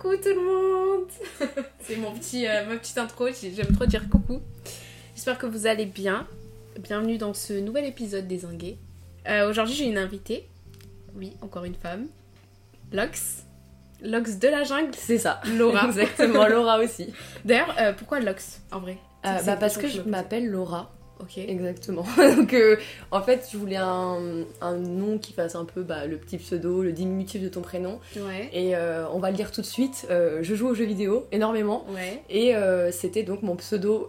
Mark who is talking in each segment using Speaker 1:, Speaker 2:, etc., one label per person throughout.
Speaker 1: Coucou tout le monde C'est mon petit, euh, ma petite intro, j'aime trop dire coucou. J'espère que vous allez bien. Bienvenue dans ce nouvel épisode des Inguets. Euh, Aujourd'hui j'ai une invitée. Oui, encore une femme. Lox. Lox de la jungle.
Speaker 2: C'est ça.
Speaker 1: Laura.
Speaker 2: Exactement, Laura aussi.
Speaker 1: D'ailleurs, euh, pourquoi Lox en vrai?
Speaker 2: Bah, parce que je m'appelle Laura.
Speaker 1: Ok.
Speaker 2: Exactement. Donc, euh, en fait, je voulais un, un nom qui fasse un peu bah, le petit pseudo, le diminutif de ton prénom.
Speaker 1: Ouais.
Speaker 2: Et euh, on va le dire tout de suite. Euh, je joue aux jeux vidéo énormément.
Speaker 1: Ouais.
Speaker 2: Et c'était donc mon pseudo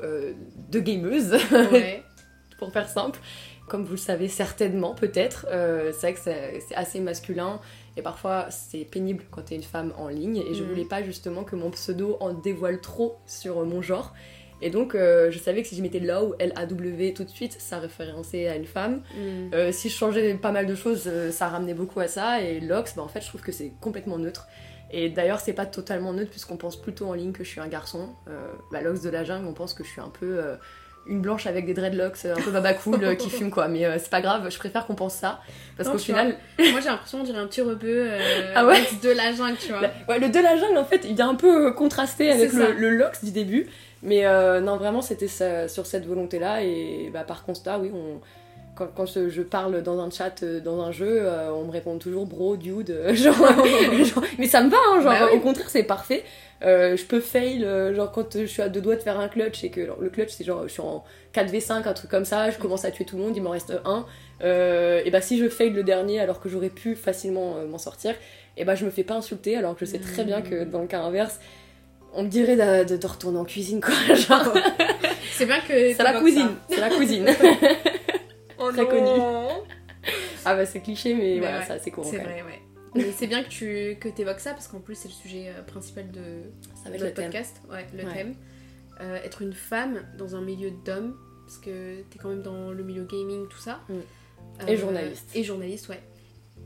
Speaker 2: de gameuse,
Speaker 1: Ouais.
Speaker 2: pour faire simple. Comme vous le savez certainement, peut-être, c'est vrai que c'est assez masculin et parfois c'est pénible quand t'es une femme en ligne. Et je
Speaker 1: Mhm.
Speaker 2: voulais pas justement que mon pseudo en dévoile trop sur mon genre. Et donc euh, je savais que si je mettais Law, L-A-W tout de suite, ça référençait à une femme.
Speaker 1: Hmm.
Speaker 2: Euh, si je changeais pas mal de choses, euh, ça ramenait beaucoup à ça. Et Lox, bah, en fait, je trouve que c'est complètement neutre. Et d'ailleurs, c'est pas totalement neutre puisqu'on pense plutôt en ligne que je suis un garçon. Euh, bah, Lox de la jungle, on pense que je suis un peu une blanche avec des dreadlocks, un peu baba cool qui fume quoi. Mais euh, c'est pas grave, je préfère qu'on pense ça. Parce qu'au final,
Speaker 1: Moi j'ai l'impression on dirait un petit rebeu euh,
Speaker 2: Ah ouais
Speaker 1: de la jungle, tu vois.
Speaker 2: la- ouais, le de la jungle, en fait, il est un peu contrasté avec le, le Lox du début. Mais euh, non, vraiment, c'était sur cette volonté-là. Et bah, par constat, oui, on. Quand, quand je parle dans un chat, euh, dans un jeu, euh, on me répond toujours bro, dude, euh, genre, genre- mais ça me va, hein, genre,
Speaker 1: Bah oui.
Speaker 2: au contraire, c'est parfait. Euh, je peux fail, genre quand je suis à deux doigts de faire un clutch et que genre, le clutch c'est genre je suis en 4v5, un truc comme ça, je commence à tuer tout le monde, il m'en reste un. Euh, et bah si je fail le dernier alors que j'aurais pu facilement m'en sortir, et bah je me fais pas insulter alors que je sais très bien que dans le cas inverse, on me dirait de, de- de retourner en cuisine quoi. Genre,
Speaker 1: C'est bien que.
Speaker 2: c'est la cousine,
Speaker 1: ça.
Speaker 2: c'est la cousine.
Speaker 1: Oh
Speaker 2: Très
Speaker 1: non.
Speaker 2: connue. ah bah c'est cliché mais,
Speaker 1: Mais
Speaker 2: voilà,
Speaker 1: ouais,
Speaker 2: ça c'est courant
Speaker 1: C'est vrai, ouais. Mais c'est bien que tu que évoques ça parce qu'en plus c'est le sujet euh, principal de
Speaker 2: Ça va être
Speaker 1: notre
Speaker 2: le thème.
Speaker 1: podcast, ouais, le
Speaker 2: Ouais.
Speaker 1: thème. Euh, être une femme dans un milieu d'hommes, parce que t'es quand même dans le milieu gaming, tout ça.
Speaker 2: Mm.
Speaker 1: Euh,
Speaker 2: Et journaliste.
Speaker 1: Et journaliste, ouais.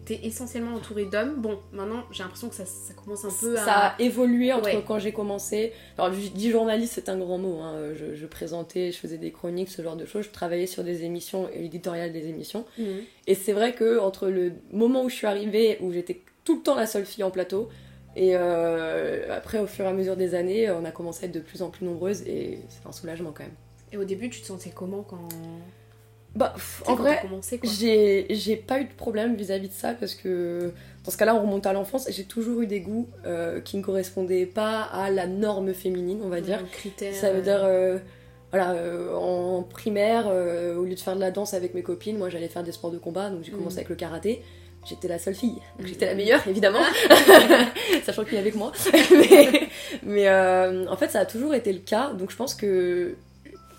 Speaker 1: T'es essentiellement entouré d'hommes. Bon, maintenant j'ai l'impression que ça, ça commence un peu à.
Speaker 2: Ça a évolué entre
Speaker 1: Ouais.
Speaker 2: quand j'ai commencé. Alors, je dis journaliste, c'est un grand mot. hein. Je, je présentais, je faisais des chroniques, ce genre de choses. Je travaillais sur des émissions et l'éditorial des émissions.
Speaker 1: Mhm.
Speaker 2: Et c'est vrai que entre le moment où je suis arrivée, où j'étais tout le temps la seule fille en plateau, et euh, après, au fur et à mesure des années, on a commencé à être de plus en plus nombreuses et c'est un soulagement quand même.
Speaker 1: Et au début, tu te sentais comment quand.
Speaker 2: Bah, pff, en vrai,
Speaker 1: commencé,
Speaker 2: J'ai pas eu de problème vis-à-vis de ça parce que dans ce cas-là, on remonte à l'enfance. J'ai toujours eu des goûts euh, qui ne correspondaient pas à la norme féminine, on va dire.
Speaker 1: Un critère.
Speaker 2: Ça veut dire, euh, voilà, euh, en primaire, au lieu de faire de la danse avec mes copines, moi j'allais faire des sports de combat, donc j'ai commencé
Speaker 1: Mhm.
Speaker 2: avec le karaté. J'étais la seule fille, donc j'étais la meilleure évidemment, sachant qu'il y avait que moi. mais mais, en fait, ça a toujours été le cas, donc je pense que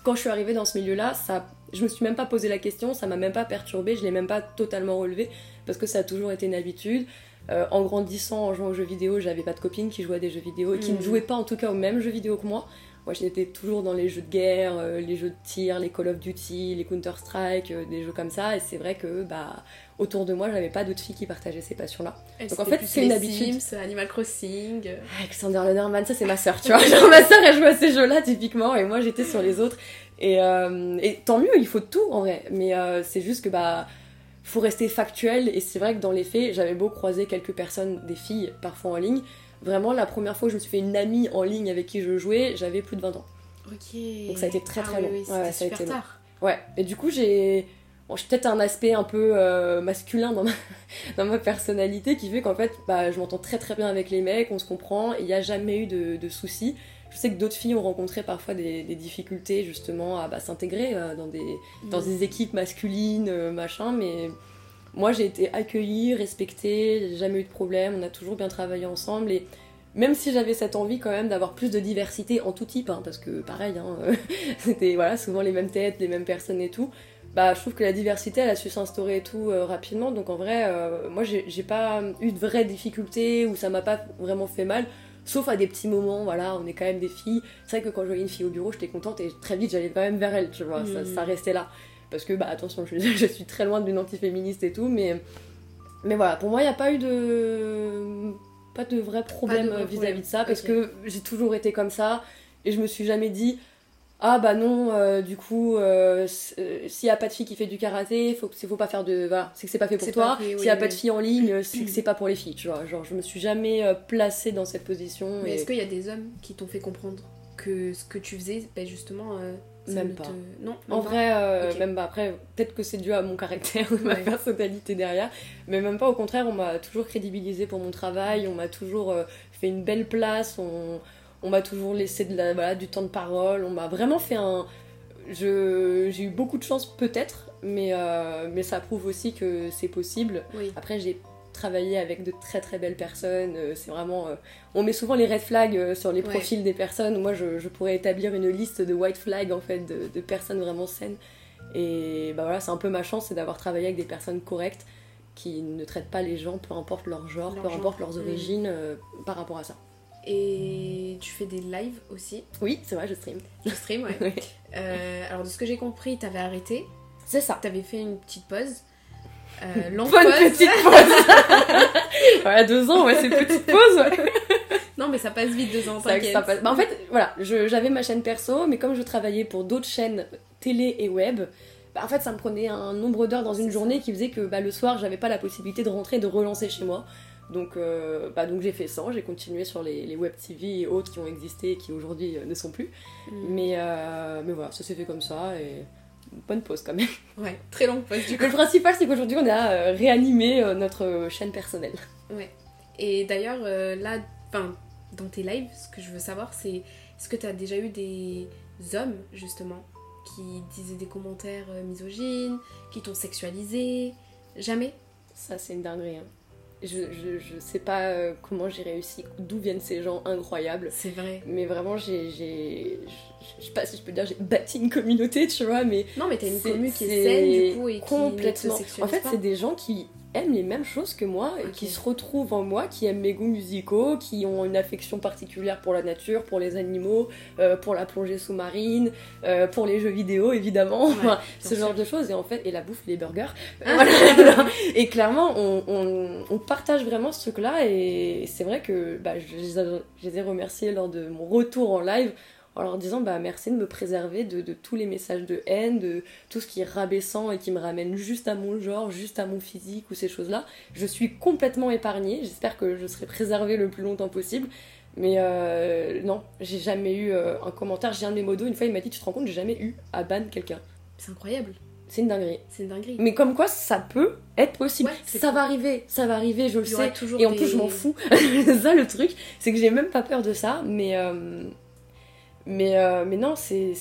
Speaker 2: quand je suis arrivée dans ce milieu-là, ça, je me suis même pas posé la question, ça m'a même pas perturbée, je l'ai même pas totalement relevé, parce que ça a toujours été une habitude. Euh, en grandissant, en jouant aux jeux vidéo, j'avais pas de copines qui jouaient à des jeux vidéo, et qui ne jouaient pas en tout cas aux mêmes jeux vidéo que moi. Moi j'étais toujours dans les jeux de guerre, euh, les jeux de tir, les Call of Duty, les Counter-Strike, euh, des jeux comme ça, et c'est vrai que bah, autour de moi j'avais pas d'autres filles qui partageaient ces passions-là.
Speaker 1: Et
Speaker 2: Donc, en fait, c'est une habitude.
Speaker 1: Sims, Animal Crossing.
Speaker 2: Alexander Lederman, ça c'est ma sœur, tu vois. Genre, ma sœur elle joue à ces jeux-là typiquement, et moi j'étais sur les autres. Et, euh, et tant mieux, il faut tout en vrai, mais euh, c'est juste que bah faut rester factuel, et c'est vrai que dans les faits, j'avais beau croiser quelques personnes, des filles, parfois en ligne. Vraiment, la première fois que je me suis fait une amie en ligne avec qui je jouais, j'avais plus de 20 ans.
Speaker 1: Ok.
Speaker 2: Donc ça a été très, très
Speaker 1: Ah
Speaker 2: long.
Speaker 1: Oui,
Speaker 2: Ouais, ça a été long.
Speaker 1: tard.
Speaker 2: Ouais, et du coup, j'ai. Bon, j'ai peut-être un aspect un peu euh, masculin dans ma... dans ma personnalité qui fait qu'en fait, bah, je m'entends très très bien avec les mecs, on se comprend, il n'y a jamais eu de, de soucis. Je sais que d'autres filles ont rencontré parfois des, des difficultés justement à bah, s'intégrer euh, dans, des, dans
Speaker 1: Mm.
Speaker 2: des équipes masculines, euh, machin, mais moi j'ai été accueillie, respectée, j'ai jamais eu de problème, on a toujours bien travaillé ensemble, et même si j'avais cette envie quand même d'avoir plus de diversité en tout type, hein, parce que pareil, hein, c'était voilà, souvent les mêmes têtes, les mêmes personnes et tout, bah je trouve que la diversité elle a su s'instaurer et tout euh, rapidement, donc en vrai, euh, moi j'ai pas eu de vraies difficultés ou ça m'a pas vraiment fait mal. Sauf à des petits moments, voilà, on est quand même des filles. C'est vrai que quand je voyais une fille au bureau, j'étais contente et très vite j'allais quand même vers elle, tu vois, ça, ça restait là. Parce que, bah attention, je, je suis très loin d'une antiféministe et tout, mais, mais voilà, pour moi, il n'y a pas eu de. Pas de vrai problème euh, vis-à-vis de ça, parce que j'ai toujours été comme ça et je me suis jamais dit ah bah non, euh, du coup, euh, euh, s'il n'y a pas de fille qui fait du karaté, faut, faut pas faire de. Voilà, c'est que c'est pas fait pour toi. S'il n'y a pas de fille en ligne, c'est que c'est pas pour les filles, tu vois. Genre, je me suis jamais placée dans cette position.
Speaker 1: Mais est-ce qu'il y a des hommes qui t'ont fait comprendre que ce que tu faisais, ben justement.
Speaker 2: même pas. Non, en vrai, même pas. Après, peut-être que c'est dû à mon caractère, ma personnalité derrière. Mais même pas, au contraire, on m'a toujours crédibilisé pour mon travail, on m'a toujours fait une belle place, on on m'a toujours laissé de la, du temps de parole. On m'a vraiment fait un. J'ai eu beaucoup de chance, peut-être, mais, euh, mais ça prouve aussi que c'est possible. Après, j'ai travaillé avec de très très belles personnes. Euh, c'est vraiment. Euh, on met souvent les red flags sur les profils des personnes. Moi, je, pourrais établir une liste de white flags en fait, de, personnes vraiment saines. Et bah voilà, c'est un peu ma chance, c'est d'avoir travaillé avec des personnes correctes qui ne traitent pas les gens, peu importe leur genre, peu importe leurs origines, par rapport à ça.
Speaker 1: Et tu fais des lives aussi.
Speaker 2: Oui, c'est vrai, je stream.
Speaker 1: Je stream, ouais. Euh, alors, de ce que j'ai compris, t'avais arrêté.
Speaker 2: C'est ça.
Speaker 1: T'avais fait une petite pause.
Speaker 2: Euh, longue Bonne petite pause Voilà, deux ans, ouais, c'est petite pause, ouais.
Speaker 1: Non, mais ça passe vite, deux ans, t'inquiète.
Speaker 2: Bah, en fait, voilà, j'avais ma chaîne perso, mais comme je travaillais pour d'autres chaînes télé et web, bah, en fait, ça me prenait un nombre d'heures dans une journée qui faisait que bah, le soir, j'avais pas la possibilité de rentrer et de relancer chez moi. Donc, euh, bah, donc j'ai fait ça, j'ai continué sur les, web TV et autres qui ont existé et qui aujourd'hui euh, ne sont plus. Mm. Mais, euh, mais voilà, ça s'est fait comme ça et bonne pause quand même.
Speaker 1: Ouais, très longue pause du coup.
Speaker 2: Le principal c'est qu'aujourd'hui on a réanimé notre chaîne personnelle.
Speaker 1: Ouais. Et d'ailleurs, là, dans tes lives, ce que je veux savoir c'est est-ce que tu as déjà eu des hommes justement qui disaient des commentaires misogynes, qui t'ont sexualisé? Jamais?
Speaker 2: Ça c'est une dinguerie. Hein je, je, je, sais pas euh, comment j'ai réussi, d'où viennent ces gens incroyables.
Speaker 1: C'est vrai.
Speaker 2: Mais vraiment, j'ai. Je sais pas si je peux dire, j'ai bâti une communauté, tu vois, mais.
Speaker 1: Non, mais t'as une communauté qui est saine, du coup, et
Speaker 2: complètement.
Speaker 1: qui
Speaker 2: En fait, c'est des gens qui aiment les mêmes choses que moi, et qui se retrouvent en moi, qui aiment mes goûts musicaux, qui ont une affection particulière pour la nature, pour les animaux, euh, pour la plongée sous-marine, euh, pour les jeux vidéo évidemment, ce genre de choses. Et en fait, et la bouffe, les burgers. Ah. et clairement, on, on, partage vraiment ce truc-là, et c'est vrai que bah, je, je les ai remerciés lors de mon retour en live en leur disant bah merci de me préserver de, tous les messages de haine, de tout ce qui est rabaissant et qui me ramène juste à mon genre, juste à mon physique ou ces choses-là. Je suis complètement épargnée, j'espère que je serai préservée le plus longtemps possible. Mais euh, non, j'ai jamais eu euh, un commentaire. J'ai un de mes modos, une fois il m'a dit Tu te rends compte, j'ai jamais eu à ban quelqu'un.
Speaker 1: C'est incroyable.
Speaker 2: C'est une dinguerie.
Speaker 1: C'est une dinguerie.
Speaker 2: Mais comme quoi, ça peut être possible. ça va arriver, ça va arriver, je le sais. Et en plus, je m'en fous. ça, le truc, c'est que j'ai même pas peur de ça. Mais, euh, mais, euh, mais non, c'est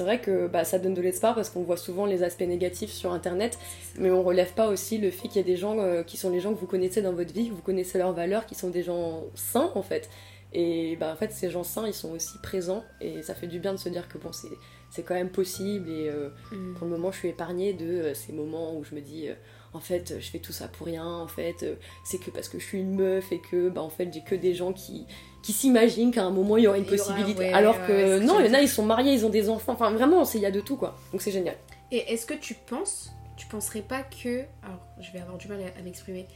Speaker 2: vrai que bah, ça donne de l'espoir parce qu'on voit souvent les aspects négatifs sur Internet, mais on relève pas aussi le fait qu'il y a des gens euh, qui sont les gens que vous connaissez dans votre vie, que vous connaissez leurs valeurs, qui sont des gens sains en fait. Et bah, en fait, ces gens sains, ils sont aussi présents et ça fait du bien de se dire que bon, c'est quand même possible. Et euh, mm. pour le moment, je suis épargnée de ces moments où je me dis en fait je fais tout ça pour rien en fait c'est que parce que je suis une meuf et que bah en fait j'ai que des gens qui qui s'imaginent qu'à un moment il y aura une possibilité. Alors que non, il y en a, ils sont mariés, ils ont des enfants. Enfin, vraiment, il y a de tout, quoi. Donc c'est génial.
Speaker 1: Et est-ce que tu penses, tu penserais pas que. Alors, je vais avoir du mal à, m'exprimer,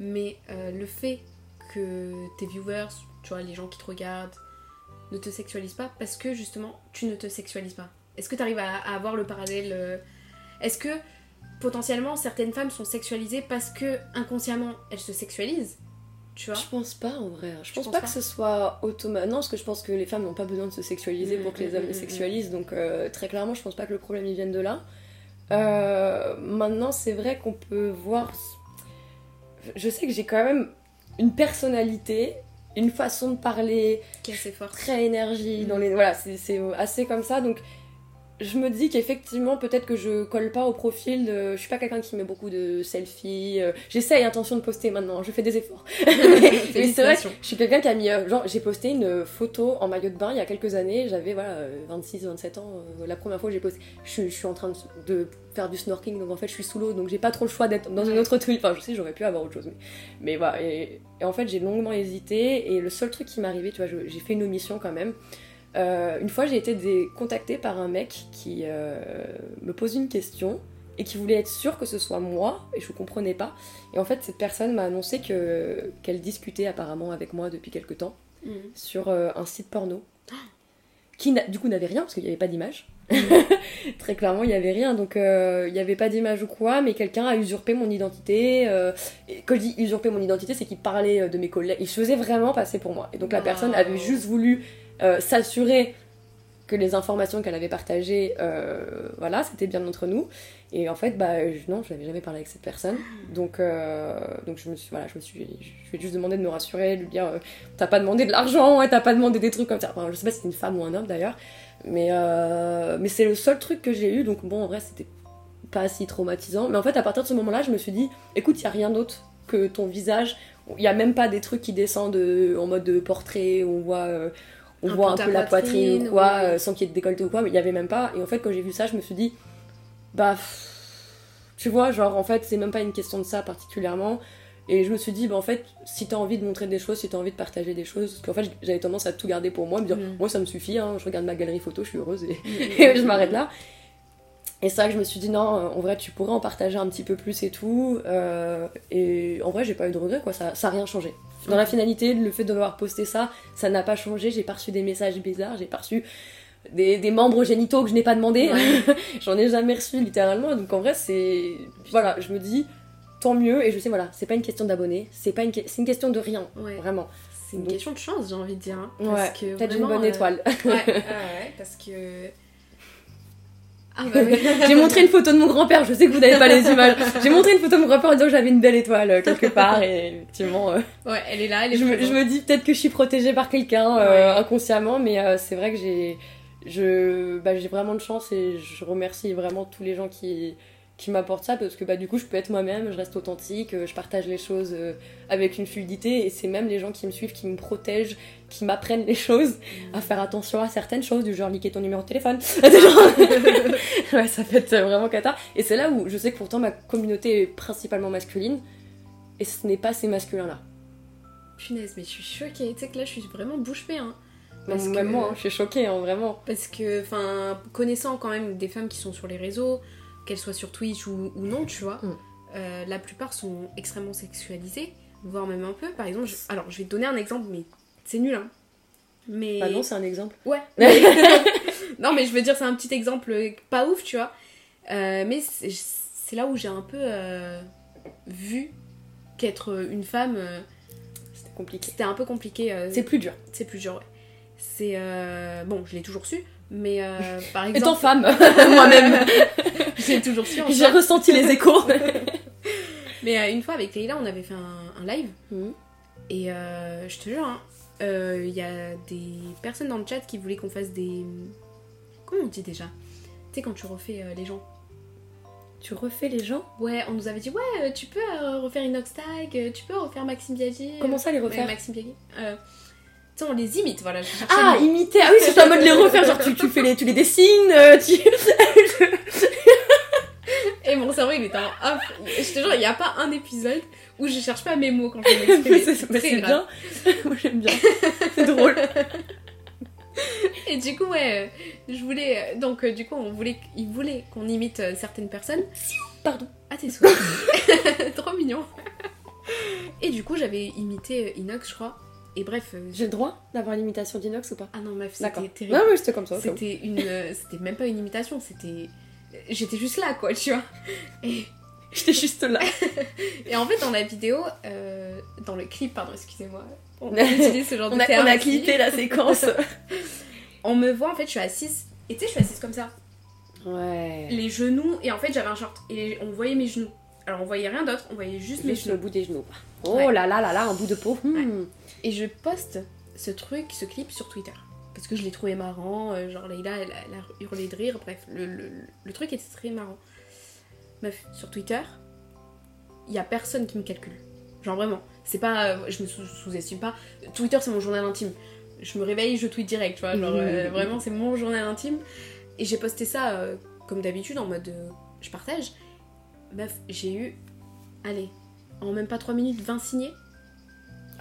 Speaker 1: mais euh, le fait que tes viewers, tu vois, les gens qui te regardent, ne te sexualisent pas parce que justement, tu ne te sexualises pas? Est-ce que tu arrives à, avoir le parallèle euh, Est-ce que potentiellement certaines femmes sont sexualisées parce que inconsciemment elles se sexualisent?
Speaker 2: Je pense pas en vrai. Je, pense, pas, que ce soit automatique. Non, parce que je pense que les femmes n'ont pas besoin de se sexualiser mm, pour que les mm, hommes les mm, sexualisent. Donc euh, très clairement, je pense pas que le problème il vienne de là. Euh, maintenant, c'est vrai qu'on peut voir. Je sais que j'ai quand même une personnalité, une façon de parler
Speaker 1: qui est assez forte,
Speaker 2: très énergie. Dans les voilà, c'est assez comme ça. Donc je me dis qu'effectivement, peut-être que je colle pas au profil. De... Je suis pas quelqu'un qui met beaucoup de selfies. Euh, j'essaye, intention de poster maintenant. Je fais des efforts. mais c'est vrai, je suis quelqu'un qui a mis. Euh, genre, j'ai posté une photo en maillot de bain il y a quelques années. J'avais voilà 26, 27 ans. Euh, la première fois que j'ai posté, je, suis en train de, faire du snorkeling, donc en fait, je suis sous l'eau, donc j'ai pas trop le choix d'être dans une autre tenue. Enfin, je sais, j'aurais pu avoir autre chose, mais, mais voilà. Et, et en fait, j'ai longuement hésité. Et le seul truc qui m'est arrivé, tu vois, j'ai fait une omission quand même. Euh, une fois, j'ai été contactée par un mec qui euh, me pose une question et qui voulait être sûr que ce soit moi, et je ne comprenais pas. Et en fait, cette personne m'a annoncé que, qu'elle discutait apparemment avec moi depuis quelque temps mm. sur euh, un site porno. qui du coup n'avait rien parce qu'il n'y avait pas d'image. Très clairement, il n'y avait rien, donc euh, il n'y avait pas d'image ou quoi, mais quelqu'un a usurpé mon identité. euh, et quand je dis usurper mon identité, c'est qu'il parlait de mes collègues, il se faisait vraiment passer pour moi. Et donc la
Speaker 1: Wow.
Speaker 2: personne avait juste voulu euh, s'assurer que les informations qu'elle avait partagées, euh, voilà, c'était bien entre nous. Et en fait, bah non, je n'avais jamais parlé avec cette personne. Donc, euh, donc je me suis, voilà, je me suis, je lui ai juste demandé de me rassurer, de lui dire, t'as pas demandé de l'argent, ouais, t'as pas demandé des trucs comme ça. Enfin, je sais pas si c'est une femme ou un homme d'ailleurs, mais mais c'est le seul truc que j'ai eu. Donc bon, en vrai, c'était pas si traumatisant. Mais en fait, à partir de ce moment-là, je me suis dit, écoute, il y a rien d'autre que ton visage. Il y a même pas des trucs qui descendent en mode de portrait, on voit. On
Speaker 1: Un
Speaker 2: voit un peu la poitrine ou quoi,
Speaker 1: ouais.
Speaker 2: euh, sans qu'il y ait de décolleté ou quoi, mais il y avait même pas. Et en fait, quand j'ai vu ça, je me suis dit, bah, tu vois, genre, en fait, c'est même pas une question de ça particulièrement. Et je me suis dit, bah, en fait, si t'as envie de montrer des choses, si t'as envie de partager des choses, parce qu'en fait, j'avais tendance à tout garder pour moi, me dire,
Speaker 1: Mm.
Speaker 2: moi, ça me suffit, hein, je regarde ma galerie photo, je suis heureuse et,
Speaker 1: Mm,
Speaker 2: et je m'arrête là. Et c'est vrai que je me suis dit, non, en vrai, tu pourrais en partager un petit peu plus et tout. euh, et en vrai, j'ai pas eu de regrets, quoi, ça, ça a rien changé. Dans la finalité, le fait d'avoir posté ça, ça n'a pas changé. J'ai pas reçu des messages bizarres, j'ai pas reçu des, des membres génitaux que je n'ai pas demandé.
Speaker 1: Ouais.
Speaker 2: J'en ai jamais reçu littéralement. Donc en vrai, c'est. Voilà, je me dis, tant mieux. Et je sais, voilà, c'est pas une question d'abonnés, c'est pas une, que- une question de rien,
Speaker 1: Ouais.
Speaker 2: vraiment.
Speaker 1: C'est une
Speaker 2: Donc-
Speaker 1: question de chance, j'ai envie de dire. hein,
Speaker 2: Ouais,
Speaker 1: parce que
Speaker 2: peut-être une bonne
Speaker 1: euh,
Speaker 2: étoile.
Speaker 1: Ouais, parce que. Ah bah oui.
Speaker 2: J'ai montré une photo de mon grand-père, je sais que vous n'avez pas les images. J'ai montré une photo de mon grand-père en disant que j'avais une belle étoile euh, quelque part. Et effectivement, euh,
Speaker 1: Ouais, elle est là, elle est
Speaker 2: je, me, je me dis peut-être que je suis protégée par quelqu'un euh,
Speaker 1: Ouais.
Speaker 2: inconsciemment, mais euh, c'est vrai que j'ai je, bah, j'ai vraiment de chance et je remercie vraiment tous les gens qui, qui m'apportent ça parce que bah, du coup je peux être moi-même, je reste authentique, euh, je partage les choses euh, avec une fluidité et c'est même les gens qui me suivent qui me protègent, qui m'apprennent les choses, à faire attention à certaines choses du genre liquer ton numéro de téléphone. Ouais, ça être vraiment cata. Et c'est là où je sais que pourtant ma communauté est principalement masculine et ce n'est pas ces masculins-là.
Speaker 1: Punaise, mais je suis choquée. Tu sais que là, je suis vraiment bouche bée. Hein. Parce
Speaker 2: Même
Speaker 1: que-
Speaker 2: moi, hein, je suis choquée, hein, vraiment.
Speaker 1: Parce que, enfin, connaissant quand même des femmes qui sont sur les réseaux, qu'elles soient sur Twitch ou, ou non, tu vois,
Speaker 2: Mm.
Speaker 1: euh, la plupart sont extrêmement sexualisées, voire même un peu. Par exemple, je- alors je vais te donner un exemple, mais c'est nul, hein. Mais.
Speaker 2: Bah non, c'est un exemple.
Speaker 1: Ouais. non, mais je veux dire, c'est un petit exemple pas ouf, tu vois. Euh, mais c'est là où j'ai un peu euh, vu qu'être une femme,
Speaker 2: C'était compliqué.
Speaker 1: c'était un peu compliqué.
Speaker 2: C'est plus dur.
Speaker 1: c'est plus dur, ouais. C'est. Bon, je l'ai toujours su, mais euh, par
Speaker 2: Étant
Speaker 1: exemple.
Speaker 2: femme, moi-même,
Speaker 1: je l'ai toujours su
Speaker 2: j'ai ressenti les échos.
Speaker 1: Mais euh, une fois avec Leïla, on avait fait un, un live,
Speaker 2: Mhm.
Speaker 1: et euh, je te jure, hein, il y a des personnes dans le chat qui voulaient qu'on fasse des. Comment on dit déjà? Tu sais, quand tu refais les gens.
Speaker 2: Tu refais les gens?
Speaker 1: Ouais, on nous avait dit, ouais, tu peux refaire Inox Tag, tu peux refaire Maxime Biaggi.
Speaker 2: Comment ça les refaire?
Speaker 1: Maxime Biaggi. Sais, on les imite, voilà. je
Speaker 2: Ah, imiter Ah oui, c'est en mode les refaire, genre tu, tu fais les, tu les dessines, euh, tu...
Speaker 1: Et mon cerveau, il était en off. Je te jure, il n'y a pas un épisode où je cherche pas mes mots quand je vais m'exprimer.
Speaker 2: c'est bien. Moi j'aime bien. C'est drôle.
Speaker 1: Et du coup, ouais, euh, je voulais. euh, Donc, du coup, on voulait, il voulait qu'on imite certaines personnes.
Speaker 2: Pardon.
Speaker 1: Ah, t'es. Trop mignon. Et du coup, j'avais imité Inox, je crois. Et bref. euh,
Speaker 2: J'ai le droit d'avoir une imitation d'inox ou pas
Speaker 1: Ah non, meuf, c'était terrible.
Speaker 2: Non, mais c'était comme ça.
Speaker 1: C'était une. euh, C'était même pas une imitation, c'était. J'étais juste là, quoi, tu vois. Et,
Speaker 2: J'étais juste là.
Speaker 1: et en fait, dans la vidéo, euh, dans le clip, pardon, excusez-moi, on utilise ce genre
Speaker 2: On
Speaker 1: de
Speaker 2: a,
Speaker 1: terme
Speaker 2: on a clippé la séquence.
Speaker 1: On me voit, en fait, je suis assise. Et tu sais, je suis assise comme ça.
Speaker 2: Ouais.
Speaker 1: Les genoux, et en fait, j'avais un short. Et on voyait mes genoux. Alors, on voyait rien d'autre, on voyait juste mes
Speaker 2: Juste le
Speaker 1: genoux.
Speaker 2: bout des genoux. Oh
Speaker 1: Ouais.
Speaker 2: là là là là, un bout de peau. Hmm.
Speaker 1: Et je poste ce truc, ce clip sur Twitter. Parce que je l'ai trouvé marrant, euh, genre Leïla, elle, a- elle a hurlé de rire, bref, le, le- le truc était très marrant. Meuf, sur Twitter, il y a personne qui me calcule. Genre vraiment, c'est pas. euh, je me sous- sous-estime pas. Twitter, c'est mon journal intime. Je me réveille, je tweet direct, tu vois. Genre euh,
Speaker 2: Mhm.
Speaker 1: vraiment, c'est mon journal intime. Et j'ai posté ça euh, comme d'habitude, en mode euh, je partage. Meuf, j'ai eu. Allez, en même pas 3 minutes, 20 signés.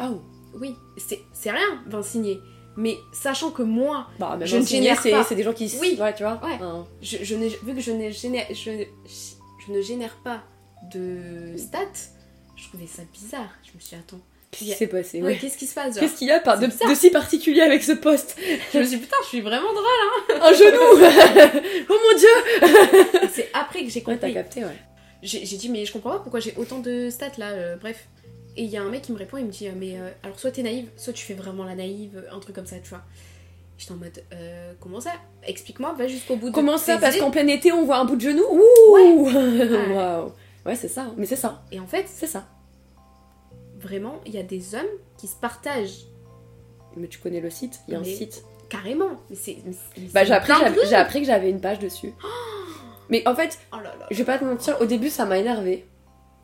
Speaker 2: Oh.
Speaker 1: Oui, c'est rien, 20 signés. Mais sachant que moi,
Speaker 2: Bah, même
Speaker 1: Je ne
Speaker 2: signé,
Speaker 1: génère pas.
Speaker 2: c'est des gens qui.
Speaker 1: Oui.
Speaker 2: Ouais, tu vois.
Speaker 1: Ouais.
Speaker 2: Hein.
Speaker 1: je, je n'ai- vu que je, génère, je, je ne génère pas de stats, je trouvais ça bizarre. Je me suis dit, attends,
Speaker 2: Qu'est-ce qui s'est passé
Speaker 1: Ouais,
Speaker 2: ouais.
Speaker 1: qu'est-ce qui se passe
Speaker 2: Qu'est-ce qu'il y a par- de, si particulier avec ce poste
Speaker 1: Je me suis dit, putain, je suis vraiment drôle.
Speaker 2: Un genou Oh mon dieu
Speaker 1: hein. C'est après que j'ai
Speaker 2: Ouais, t'as
Speaker 1: compris.
Speaker 2: capté, ouais.
Speaker 1: j'ai j'ai dit, mais je comprends pas pourquoi j'ai autant de stats là, euh, bref. Et il y a un mec qui me répond, il me dit, euh, mais euh, alors soit t'es naïve, soit tu fais vraiment la naïve, un truc comme ça, tu vois. J'étais en mode, euh, comment ça? Explique-moi, va jusqu'au bout de
Speaker 2: Comment ça Parce qu'en plein été, on voit un bout de genou? Ouh
Speaker 1: Ouais.
Speaker 2: Waouh Ouais, c'est ça. Mais c'est ça.
Speaker 1: Et en fait,
Speaker 2: C'est ça.
Speaker 1: vraiment, il y a des hommes qui se partagent
Speaker 2: Mais tu connais le site Il y a un site.
Speaker 1: carrément. Mais c'est.
Speaker 2: Bah,
Speaker 1: c'est
Speaker 2: j'ai appris, que
Speaker 1: dinguerie.
Speaker 2: j'avais- j'ai appris que j'avais une page dessus. Mais en fait,
Speaker 1: Oh là là.
Speaker 2: je vais pas te mentir, au début, ça m'a énervé.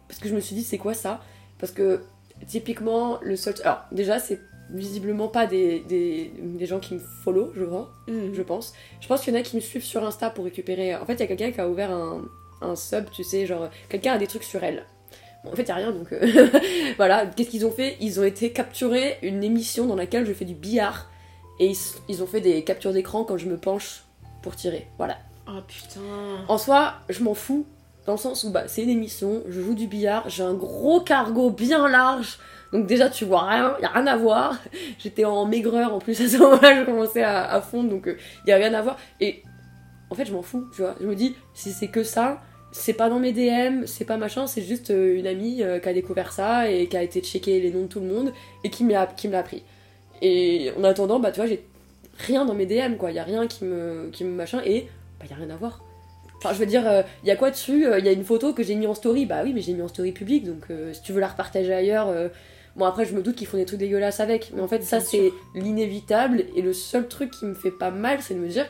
Speaker 2: Parce que je me suis dit, c'est quoi ça? Parce que, typiquement, le seul. Alors, déjà, c'est visiblement pas des, des, des gens qui me follow, je vois.
Speaker 1: Mhm.
Speaker 2: je pense. Je pense qu'il y en a qui me suivent sur Insta pour récupérer. En fait, il y a quelqu'un qui a ouvert un, un sub, tu sais, genre, quelqu'un a des trucs sur elle. Bon, en fait, il a rien, donc euh, voilà. Qu'est-ce qu'ils ont fait? Ils ont été capturer une émission dans laquelle je fais du billard. Et ils, ils ont fait des captures d'écran quand je me penche pour tirer. Voilà.
Speaker 1: Oh putain.
Speaker 2: En soi, je m'en fous. Dans le sens où bah, c'est une émission, je joue du billard, j'ai un gros cargo bien large. Donc déjà tu vois rien, y a rien à voir. J'étais en maigreur en plus à ce moment-là, je commençais à, à fondre, donc il y a rien à voir. Et en fait je m'en fous, tu vois. Je me dis, si c'est que ça, c'est pas dans mes DM, c'est pas machin, c'est juste euh, une amie euh, qui a découvert ça et qui a été checker les noms de tout le monde et qui me l'a appris. Et en attendant, bah tu vois, j'ai rien dans mes DM quoi, y a rien qui me, qui machin et bah y a rien à voir. Enfin, je veux dire, il y a quoi dessus Il y a une photo que j'ai mis en story. Bah oui, mais j'ai mis en story public, donc euh, si tu veux la repartager ailleurs. euh, Bon, après, je me doute qu'ils font des trucs dégueulasses avec, mais en fait, ça, c'est l'inévitable. Et le seul truc qui me fait pas mal, c'est de me dire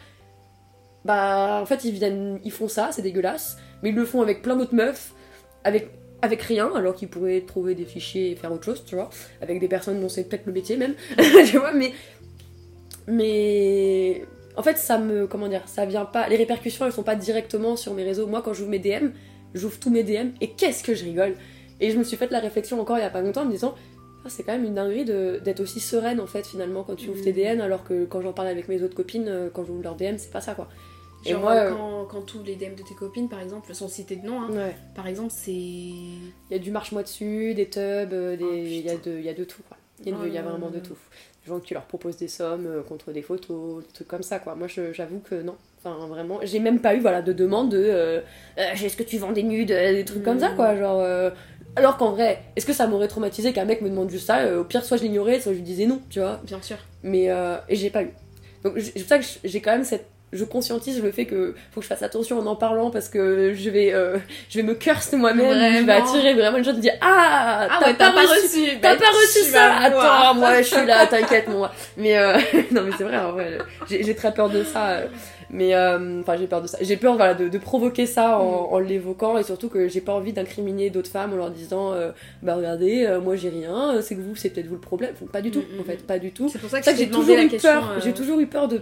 Speaker 2: bah, en fait, ils viennent, ils font ça, c'est dégueulasse, mais ils le font avec plein d'autres meufs, avec, avec rien, alors qu'ils pourraient trouver des fichiers et faire autre chose, tu vois, avec des personnes dont c'est peut-être le métier même, tu vois, mais. Mais. En fait, ça me. Comment dire Ça vient pas. Les répercussions, elles sont pas directement sur mes réseaux. Moi, quand j'ouvre mes DM, j'ouvre tous mes DM, et qu'est-ce que je rigole Et je me suis fait la réflexion encore il y a pas longtemps en me disant. Ah, c'est quand même une dinguerie de- d'être aussi sereine en fait finalement quand tu ouvres tes DM alors que quand j'en parle avec mes autres copines euh, quand j'ouvre leur DM c'est pas ça quoi. Et moi,
Speaker 1: euh,
Speaker 2: euh,
Speaker 1: quand, quand tu ouvres les DM de tes copines, par exemple, sans citer de nom, hein,
Speaker 2: Ouais.
Speaker 1: par exemple, c'est.
Speaker 2: Il y a du marche-moi dessus, des tubs, des...
Speaker 1: Oh,
Speaker 2: il y, a de, il y a de tout quoi. Il y a, de- il y a vraiment de tout. Gens qui leur proposent des sommes euh, contre des photos, des trucs comme ça quoi. Moi j'avoue que non. Enfin vraiment, j'ai même pas eu voilà, de demande de euh, Euh, est-ce que tu vends des nudes, des trucs comme ça
Speaker 1: Mm.
Speaker 2: quoi. Genre, euh, Alors qu'en vrai, est-ce que ça m'aurait traumatisé qu'un mec me demande juste ça Au pire, soit je l'ignorais, soit je lui disais non, tu vois.
Speaker 1: Bien sûr.
Speaker 2: Mais euh, et j'ai pas eu. Donc c'est pour ça que j'ai quand même cette je conscientise le fait que faut que je fasse attention en en parlant parce que je vais euh, je vais me curse moi-même, je vais attirer vraiment les gens de dire ah,
Speaker 1: Ah
Speaker 2: t'as
Speaker 1: ouais,
Speaker 2: pas, reçu,
Speaker 1: reçu.
Speaker 2: t'as
Speaker 1: bah,
Speaker 2: pas reçu ça. Attends, moi je suis là, t'inquiète moi. Mais euh, non mais c'est vrai en vrai, j'ai très peur de ça. euh, Mais euh, enfin j'ai peur de ça. J'ai peur voilà de, de provoquer ça en,
Speaker 1: Mm.
Speaker 2: en l'évoquant et surtout que j'ai pas envie d'incriminer d'autres femmes en leur disant bah regardez moi j'ai rien, c'est que vous c'est peut-être vous le problème. Enfin, Pas du tout
Speaker 1: Mm, mm,
Speaker 2: en fait, pas du tout.
Speaker 1: C'est pour ça que,
Speaker 2: ça que j'ai toujours eu peur. J'ai toujours eu peur de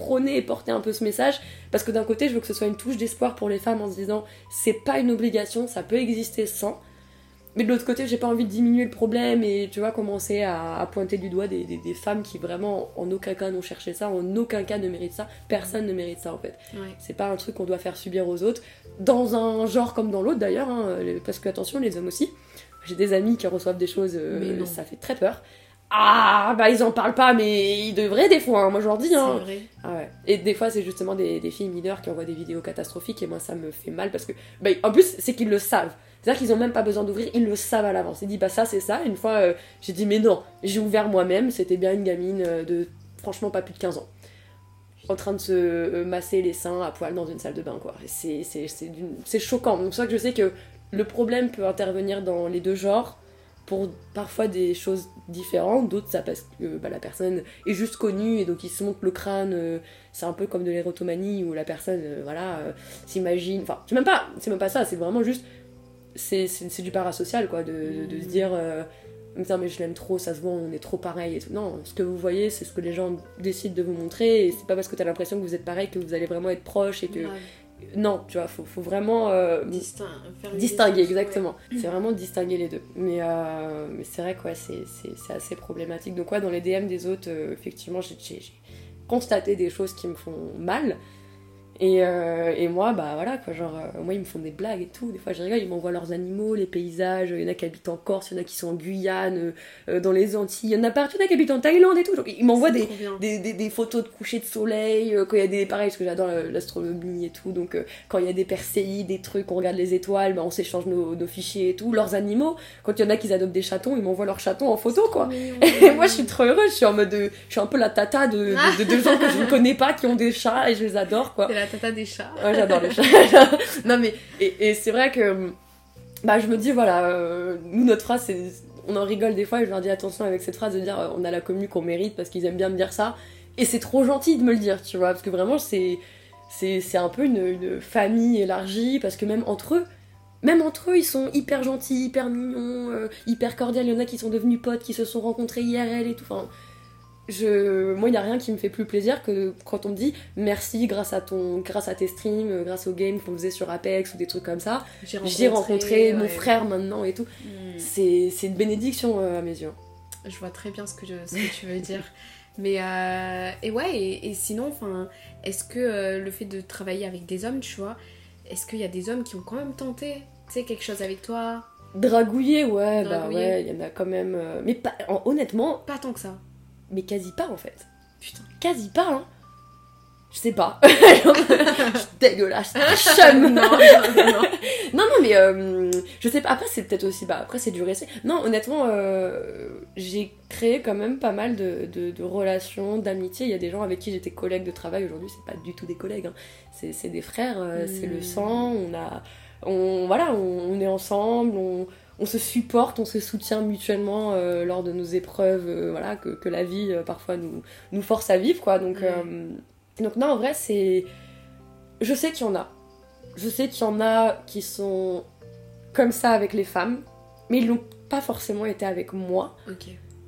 Speaker 2: prôner et porter un peu ce message parce que d'un côté je veux que ce soit une touche d'espoir pour les femmes en se disant c'est pas une obligation, ça peut exister sans. Mais de l'autre côté, j'ai pas envie de diminuer le problème et tu vois commencer à, à pointer du doigt des, des- des femmes qui vraiment en aucun cas n'ont cherché ça, en aucun cas ne méritent ça. Personne ne mérite ça en fait.
Speaker 1: Ouais.
Speaker 2: C'est pas un truc qu'on doit faire subir aux autres, dans un genre comme dans l'autre d'ailleurs, hein, parce que attention, les hommes aussi. J'ai des amis qui reçoivent des choses, euh, ça fait très peur. Ah, bah ils en parlent pas, mais ils devraient des fois, hein, moi je leur dis.
Speaker 1: C'est
Speaker 2: Hein.
Speaker 1: vrai.
Speaker 2: Ah ouais. Et des fois, c'est justement des, des filles mineures qui envoient des vidéos catastrophiques, et moi ça me fait mal parce que. Bah, en plus, c'est qu'ils le savent. C'est-à-dire qu'ils ont même pas besoin d'ouvrir, ils le savent à l'avance. Ils disent, bah ça c'est ça. Une fois, euh, j'ai dit, mais non, j'ai ouvert moi-même, c'était bien une gamine euh, de franchement pas plus de 15 ans. En train de se euh, masser les seins à poil dans une salle de bain, quoi. C'est c'est- c'est d'une- c'est choquant. Donc, c'est que je sais que le problème peut intervenir dans les deux genres pour parfois des choses différentes, d'autres ça parce que bah, la personne est juste connue et donc il se monte le crâne, euh, c'est un peu comme de l'érotomanie où la personne euh, voilà euh, s'imagine, enfin c'est même pas c'est même pas ça, c'est vraiment juste c'est du parasocial quoi de, de, de se dire euh, Putain, mais je l'aime trop, ça se voit, on est trop pareil et tout. Non, ce que vous voyez, c'est ce que les gens décident de vous montrer, et c'est pas parce que t'as l'impression que vous êtes pareil que vous allez vraiment être proche et que.
Speaker 1: Ouais.
Speaker 2: Non, tu vois, faut, faut vraiment euh,
Speaker 1: Distin-
Speaker 2: distinguer,
Speaker 1: ouais.
Speaker 2: exactement. C'est vraiment distinguer les deux. Mais, euh, mais c'est vrai que ouais, c'est, assez problématique. Donc, ouais, dans les DM des autres, euh, effectivement, j'ai constaté des choses qui me font mal. Et, euh, et moi, bah voilà, quoi, genre, euh, moi, ils me font des blagues et tout. Des fois, je rigole, ils m'envoient leurs animaux, les paysages. Il y en a qui habitent en Corse, il y en a qui sont en Guyane, euh, euh, dans les Antilles. Il y en a partout, il y en a qui habitent en Thaïlande et tout. Genre, ils m'envoient des, des, des, des photos de coucher de soleil, euh, quand il y a des. Pareil, parce que j'adore la- l'astronomie et tout. Donc, euh, quand il y a des perséides, des trucs, on regarde les étoiles, bah, on s'échange nos, nos fichiers et tout. Leurs animaux, quand il y en a qui adoptent des chatons, ils m'envoient leurs chatons en photo, quoi. Et moi, je suis trop heureuse. Je suis en mode. de- je suis un peu la tata de, de, de, de gens que je ne connais pas qui ont des chats et je les adore, quoi.
Speaker 1: Tata des chats.
Speaker 2: Ouais, j'adore les chats. non, mais. Et, et c'est vrai que. Bah, je me dis, voilà, euh, nous, notre phrase, c'est. On en rigole des fois et je leur dis attention avec cette phrase de dire euh, on a la commu qu'on mérite parce qu'ils aiment bien me dire ça. Et c'est trop gentil de me le dire, tu vois, parce que vraiment, c'est. C'est c'est un peu une, une famille élargie parce que même entre eux. Même entre eux, ils sont hyper gentils, hyper mignons, euh, hyper cordiaux. Il y en a qui sont devenus potes, qui se sont rencontrés IRL et tout. Enfin, je... moi, il n'y a rien qui me fait plus plaisir que quand on me dit merci grâce à, ton... grâce à tes streams, euh, grâce aux games qu'on faisait sur Apex ou des trucs comme ça. J'ai rencontré mon
Speaker 1: ouais.
Speaker 2: frère maintenant et tout.
Speaker 1: Hmm.
Speaker 2: C'est c'est une bénédiction euh, à mes yeux.
Speaker 1: Je vois très bien ce que, je, ce que tu veux dire. Mais euh, et ouais, et, et sinon, enfin, est-ce que euh, le fait de travailler avec des hommes, tu vois, est-ce qu'il y a des hommes qui ont quand même tenté, tu sais, quelque chose avec toi?
Speaker 2: Dragouiller, ouais, bah ouais, il y en a quand même. euh, Mais pas... honnêtement,
Speaker 1: Pas tant que ça.
Speaker 2: Mais quasi pas en fait.
Speaker 1: Putain.
Speaker 2: Quasi pas, hein. Je sais pas. je suis dégueulasse. Chum.
Speaker 1: non, non, non, non.
Speaker 2: Non, mais euh, je sais pas. Après, c'est peut-être aussi. Bah, après, c'est du récit. Non, honnêtement, euh, j'ai créé quand même pas mal de, de- de relations, d'amitié. Il y a des gens avec qui j'étais collègue de travail. Aujourd'hui, c'est pas du tout des collègues. hein. C'est des frères, euh, c'est le
Speaker 1: Mm.
Speaker 2: sang. On a. On, voilà, on, on est ensemble. On, on se supporte, on se soutient mutuellement euh, lors de nos épreuves, euh, voilà, que, que la vie euh, parfois nous, nous force à vivre, quoi. Donc, donc non, en vrai, c'est. Je sais qu'il y en a. Je sais qu'il y en a qui sont comme ça avec les femmes, mais ils l'ont pas forcément été avec moi.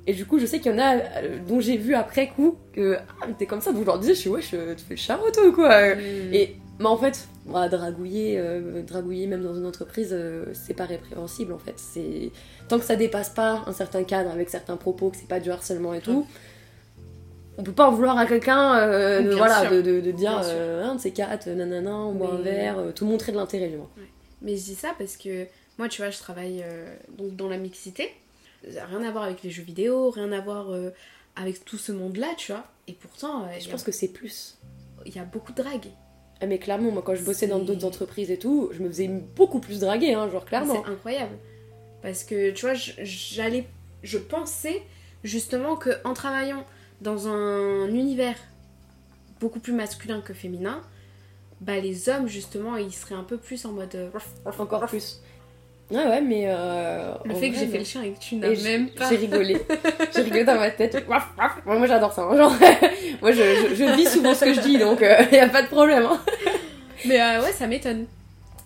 Speaker 2: Et du coup, je sais qu'il y en a euh, dont j'ai vu après coup que ah, mais t'es comme ça. Donc je leur disais, je suis ouais, je, tu fais le charreau toi ou quoi
Speaker 1: Hmm.
Speaker 2: Et mais en fait, moi, dragouiller, euh, dragouiller même dans une entreprise, euh, c'est pas répréhensible en fait. C'est tant que ça dépasse pas un certain cadre avec certains propos, que c'est pas du harcèlement et tout. On peut pas en vouloir à quelqu'un euh, de, voilà, de, de, de dire un de ces quatre, nanana, on boit un verre, euh, tout montrer de l'intérêt du moins.
Speaker 1: Mais je dis ça parce que moi, tu vois, je travaille euh, donc dans la mixité. Rien à voir avec les jeux vidéo, rien à voir avec tout ce monde-là, tu vois. Et pourtant,
Speaker 2: Je pense
Speaker 1: a-
Speaker 2: que c'est plus.
Speaker 1: il y a beaucoup de drague.
Speaker 2: Ah, mais clairement, moi quand je bossais dans d'autres entreprises et tout, je me faisais beaucoup plus draguer, hein, genre clairement.
Speaker 1: C'est incroyable. Parce que, tu vois, j'allais... Je pensais justement que en travaillant dans un univers beaucoup plus masculin que féminin, bah les hommes, justement, ils seraient un peu plus en mode... euh,
Speaker 2: Encore plus. Ouais, ouais, mais. euh,
Speaker 1: Le fait que j'ai fait le chien et que tu n'as même pas...
Speaker 2: J'ai rigolé. j'ai rigolé dans ma tête. Moi, j'adore ça. hein, Genre, moi, je, je, je vis souvent ce que je dis, donc il y a pas de problème. hein.
Speaker 1: Mais euh, ouais, ça m'étonne.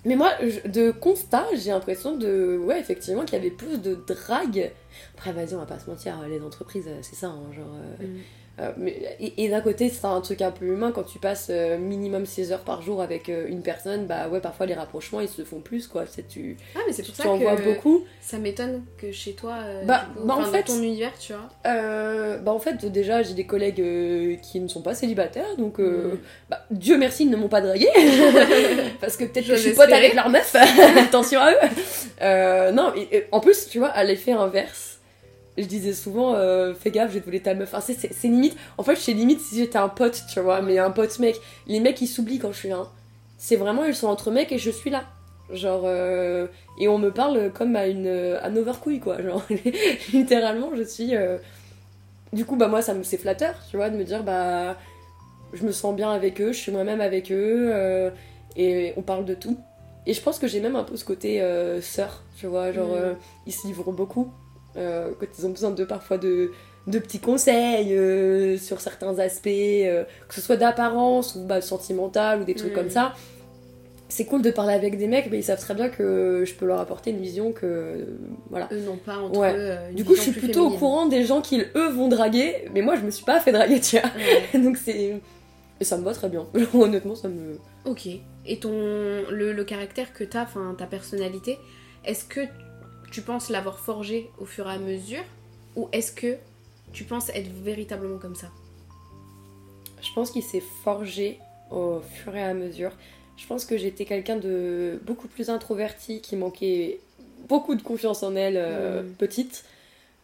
Speaker 2: Mais moi, je- de constat, j'ai l'impression de. Ouais, effectivement, qu'il y avait plus de drague. Après, vas-y, on va pas se mentir, les entreprises, euh, c'est ça, hein, genre. euh,
Speaker 1: Mm.
Speaker 2: Euh, mais, et, et d'un côté, c'est un truc un peu humain, quand tu passes euh, minimum 16 heures par jour avec euh, une personne, bah ouais, parfois les rapprochements ils se font plus, quoi. C'est, tu
Speaker 1: Ah, mais c'est pour
Speaker 2: tu
Speaker 1: ça
Speaker 2: en
Speaker 1: que
Speaker 2: vois beaucoup.
Speaker 1: ça m'étonne que chez toi,
Speaker 2: Bah,
Speaker 1: coup,
Speaker 2: bah, en fait-
Speaker 1: dans ton univers, tu vois.
Speaker 2: Bah en fait déjà j'ai des collègues qui ne sont pas célibataires donc
Speaker 1: Mm.
Speaker 2: bah, Dieu merci ils ne m'ont pas dragué parce que peut-être que je suis pote avec leur meuf attention à eux non et- et en plus tu vois à l'effet inverse je disais souvent euh, fais gaffe je vais te voler ta meuf. Enfin, c'est, limite en fait je suis limite si j'étais un pote tu vois mais un pote mec. Les mecs ils s'oublient quand je suis là c'est vraiment ils sont entre mecs et je suis là. Genre euh, et on me parle comme à une à overcouille quoi. Genre littéralement je suis euh, du coup bah moi ça me c'est flatteur tu vois de me dire bah je me sens bien avec eux je suis moi-même avec eux et on parle de tout. Et je pense que j'ai même un peu ce côté sœur tu vois genre
Speaker 1: Mm.
Speaker 2: ils se livrent beaucoup euh, quand ils ont besoin de parfois de de petits conseils euh, sur certains aspects euh, que ce soit d'apparence ou bah, sentimental ou des trucs
Speaker 1: Mm.
Speaker 2: comme ça c'est cool de parler avec des mecs mais ils savent très bien que je peux leur apporter une vision que voilà
Speaker 1: Eux n'ont pas entre
Speaker 2: Ouais.
Speaker 1: eux. une
Speaker 2: du coup, je suis plutôt au courant des gens qui, eux, vont draguer, mais moi, je me suis pas fait draguer, tu vois.
Speaker 1: Ouais.
Speaker 2: Donc c'est... Et ça me va très bien. Honnêtement, ça me...
Speaker 1: Ok. Et ton le, le caractère que t'as, enfin ta personnalité, est-ce que tu penses l'avoir forgé au fur et à mesure ou est-ce que tu penses être véritablement comme ça?
Speaker 2: Je pense qu'il s'est forgé au fur et à mesure. Je pense que j'étais quelqu'un de beaucoup plus introverti, qui manquait beaucoup de confiance en elle euh,
Speaker 1: Mm.
Speaker 2: petite.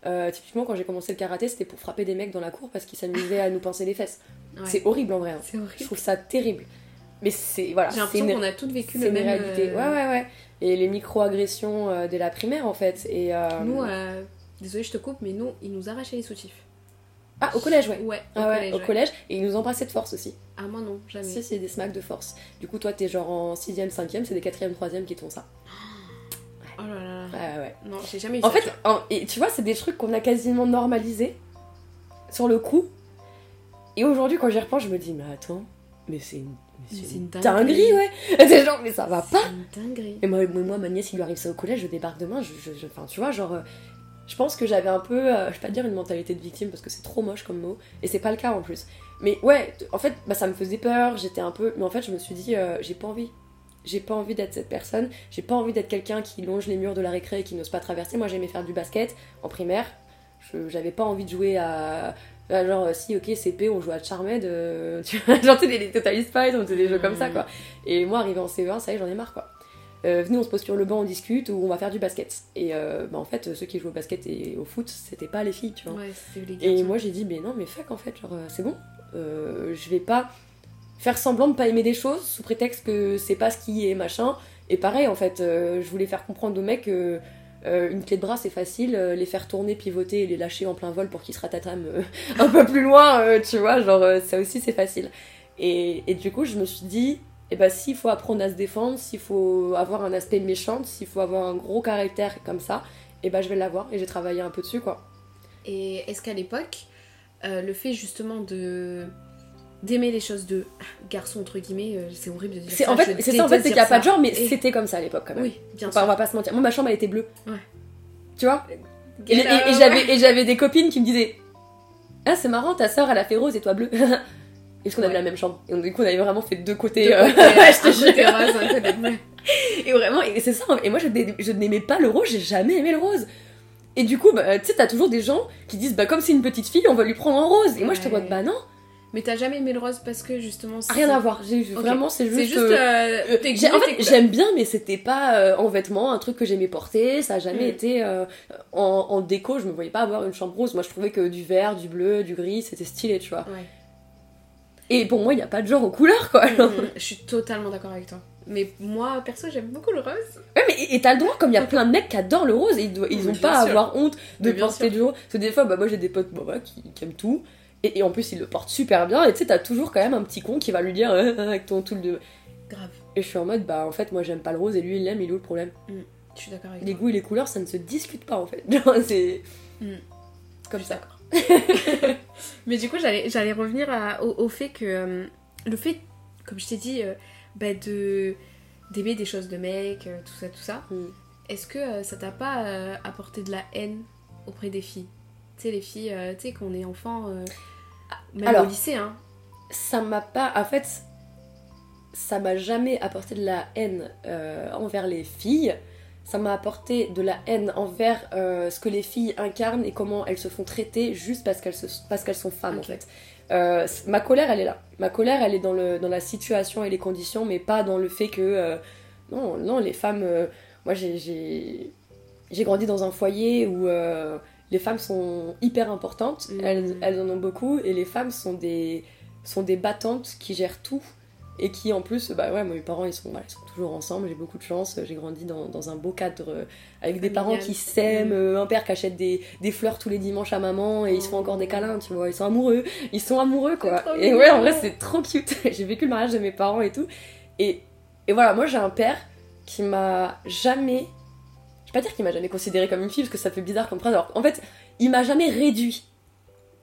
Speaker 2: Euh, typiquement, quand j'ai commencé le karaté, c'était pour frapper des mecs dans la cour parce qu'ils s'amusaient à nous pincer les fesses.
Speaker 1: Ouais.
Speaker 2: C'est horrible en vrai. hein.
Speaker 1: C'est
Speaker 2: Je
Speaker 1: horrible.
Speaker 2: trouve ça terrible. Mais c'est voilà,
Speaker 1: J'ai
Speaker 2: c'est
Speaker 1: l'impression qu'on a toutes vécu le même.
Speaker 2: réalité.
Speaker 1: euh,
Speaker 2: Ouais, ouais, ouais. Et les micro-agressions euh, dès la primaire en fait. Et, euh,
Speaker 1: Nous, euh, désolé, je te coupe, mais nous, ils nous arrachaient les soutifs.
Speaker 2: Ah, au collège, ouais.
Speaker 1: Ouais, au
Speaker 2: Ah ouais,
Speaker 1: collège.
Speaker 2: au
Speaker 1: ouais.
Speaker 2: collège. Et ils nous embrassaient de force aussi.
Speaker 1: Ah, moi non, jamais.
Speaker 2: Si, c'est des smacks de force. Du coup, toi, t'es genre en 6ème, 5ème, c'est des 4ème, 3ème qui te font ça.
Speaker 1: Oh là là.
Speaker 2: Ouais, ouais.
Speaker 1: Non, j'ai jamais eu
Speaker 2: En
Speaker 1: ça.
Speaker 2: fait, en- et tu vois, c'est des trucs qu'on a quasiment normalisés sur le coup. Et aujourd'hui, quand j'y repense, je me dis, mais attends, mais c'est une, c'est une dinguerie, ouais. C'est genre, mais ça va pas.
Speaker 1: C'est une dinguerie.
Speaker 2: Et moi, moi, moi, ma nièce, il lui arrive ça au collège, je débarque demain, je, je, je- enfin, tu vois, genre, euh, je pense que j'avais un peu, euh, je vais pas dire une mentalité de victime parce que c'est trop moche comme mot, et c'est pas le cas en plus. Mais ouais, en fait, bah, ça me faisait peur, j'étais un peu, mais en fait, je me suis dit, euh, j'ai pas envie. J'ai pas envie d'être cette personne, j'ai pas envie d'être quelqu'un qui longe les murs de la récré et qui n'ose pas traverser. Moi, j'aimais faire du basket en primaire, Je- j'avais pas envie de jouer à. À genre, si, ok, CP, on joue à Charmed, euh, tu vois, genre, les, les Total Spice, on faisait des jeux comme ça, quoi. Et moi, arrivé en CE1, ça y est, j'en ai marre, quoi. Euh, venez, on se pose sur le banc, on discute, ou on va faire du basket. Et euh, bah, en fait, ceux qui jouent au basket et au foot, c'était pas les filles, tu vois.
Speaker 1: Ouais,
Speaker 2: Et moi, j'ai dit, mais non, mais fuck, en fait, genre, euh, c'est bon. Euh, je vais pas faire semblant de pas aimer des choses sous prétexte que c'est pas ce qui est machin. Et pareil, en fait, je voulais faire comprendre aux mecs que euh, une clé de bras c'est facile, euh, les faire tourner, pivoter et les lâcher en plein vol pour qu'ils se ratatament euh, un peu plus loin, tu vois, genre ça aussi c'est facile. Et, et du coup, je me suis dit, eh ben, s'il faut apprendre à se défendre, s'il faut avoir un aspect méchant, s'il faut avoir un gros caractère comme ça, et ben je vais l'avoir et j'ai travaillé un peu dessus quoi.
Speaker 1: Et est-ce qu'à l'époque, le fait justement de d'aimer les choses de garçon entre guillemets, euh, c'est horrible de dire
Speaker 2: C'est
Speaker 1: ça.
Speaker 2: en fait, c'est ça en fait, c'est qu'il n'y a pas de genre, mais
Speaker 1: Et-
Speaker 2: c'était comme ça à l'époque quand même.
Speaker 1: Oui, bien
Speaker 2: Enfin, on
Speaker 1: sûr.
Speaker 2: va pas se mentir. Moi, ma chambre, elle était bleue.
Speaker 1: Ouais.
Speaker 2: Tu vois? Et, et- et j'avais et j'avais des copines qui me disaient Ah, c'est marrant, ta soeur, elle a fait rose et toi bleu. Parce qu'on avait la même chambre. Et donc, du coup, on avait vraiment fait deux côtés.
Speaker 1: Deux
Speaker 2: euh,
Speaker 1: côtés,
Speaker 2: je te
Speaker 1: un
Speaker 2: jure.
Speaker 1: côté rose, un côté bleu.
Speaker 2: Et vraiment, et c'est ça. Et moi, je, n'ai- je n'aimais pas le rose, j'ai jamais aimé le rose. Et du coup, bah, tu sais, t'as toujours des gens qui disent Bah, comme c'est une petite fille, on va lui prendre en rose. Et moi, je te vois, bah non,
Speaker 1: Mais t'as jamais aimé le rose parce que justement.
Speaker 2: rien à voir. J'ai. Vraiment, c'est juste.
Speaker 1: C'est juste.
Speaker 2: euh,
Speaker 1: euh,
Speaker 2: en fait, j'aime bien, mais c'était pas euh, en vêtements, un truc que j'aimais porter. Ça a jamais
Speaker 1: Mm.
Speaker 2: été en, en déco. Je me voyais pas avoir une chambre rose. Moi, je trouvais que du vert, du bleu, du gris, c'était stylé, tu vois.
Speaker 1: Ouais.
Speaker 2: Et pour moi, il y a pas de genre aux couleurs, quoi.
Speaker 1: Mhm, Je suis totalement d'accord avec toi. Mais moi, perso, j'aime beaucoup le rose.
Speaker 2: Ouais, mais et t'as le droit, comme il y a plein de mecs qui adorent le rose, et ils, doivent- ils
Speaker 1: Mais
Speaker 2: ont pas à avoir honte de porter du rose. Parce que des fois, bah, moi j'ai des potes bah, bah, qui, qui aiment tout, et, et en plus ils le portent super bien, et tu sais, t'as toujours quand même un petit con qui va lui dire euh, avec ton tout de.
Speaker 1: Grave.
Speaker 2: Et je suis en mode, bah en fait, moi j'aime pas le rose, et lui il l'aime, il est où le problème
Speaker 1: Je suis d'accord avec
Speaker 2: Les
Speaker 1: toi.
Speaker 2: goûts et les couleurs, ça ne se discute pas en fait. Genre, c'est
Speaker 1: Mm.
Speaker 2: comme
Speaker 1: Je suis
Speaker 2: ça.
Speaker 1: d'accord. Mais du coup, j'allais, j'allais revenir à- au, au fait que euh, le fait, comme je t'ai dit, euh, bah, de d'aimer des choses de euh, tout ça, tout ça.
Speaker 2: Mm.
Speaker 1: Est-ce que euh, ça t'a pas euh, apporté de la haine auprès des filles? Tu sais, les filles, euh, tu sais, quand on est enfant, euh, même
Speaker 2: Alors.
Speaker 1: au lycée, hein.
Speaker 2: Ça m'a pas. En fait, ça m'a jamais apporté de la haine euh, envers les filles. Ça m'a apporté de la haine envers euh, ce que les filles incarnent et comment elles se font traiter juste parce qu'elles, se- parce qu'elles sont femmes en fait. Euh, ma colère, elle est là. Ma colère, elle est dans, le, dans la situation et les conditions, mais pas dans le fait que. non, non, les femmes. moi, j'ai, j'ai, j'ai grandi dans un foyer où les femmes sont hyper importantes.
Speaker 1: Mhm.
Speaker 2: Elles, elles en ont beaucoup. Et les femmes sont des, sont des battantes qui gèrent tout. Et qui en plus, bah ouais, moi, mes parents ils sont, voilà, ils sont toujours ensemble, j'ai beaucoup de chance, j'ai grandi dans, dans un beau cadre euh, avec des parents qui s'aiment,
Speaker 1: Mhm.
Speaker 2: euh, un père qui achète des, des fleurs tous les dimanches à maman et ils se font encore des câlins, tu vois, ils sont amoureux, ils sont amoureux quoi. Et ouais, en vrai, c'est trop cute. j'ai vécu le mariage de mes parents et tout. Et, et voilà, moi j'ai un père qui m'a jamais. Je vais pas dire qu'il m'a jamais considéré comme une fille parce que ça fait bizarre comme phrase. Alors en fait, il m'a jamais réduit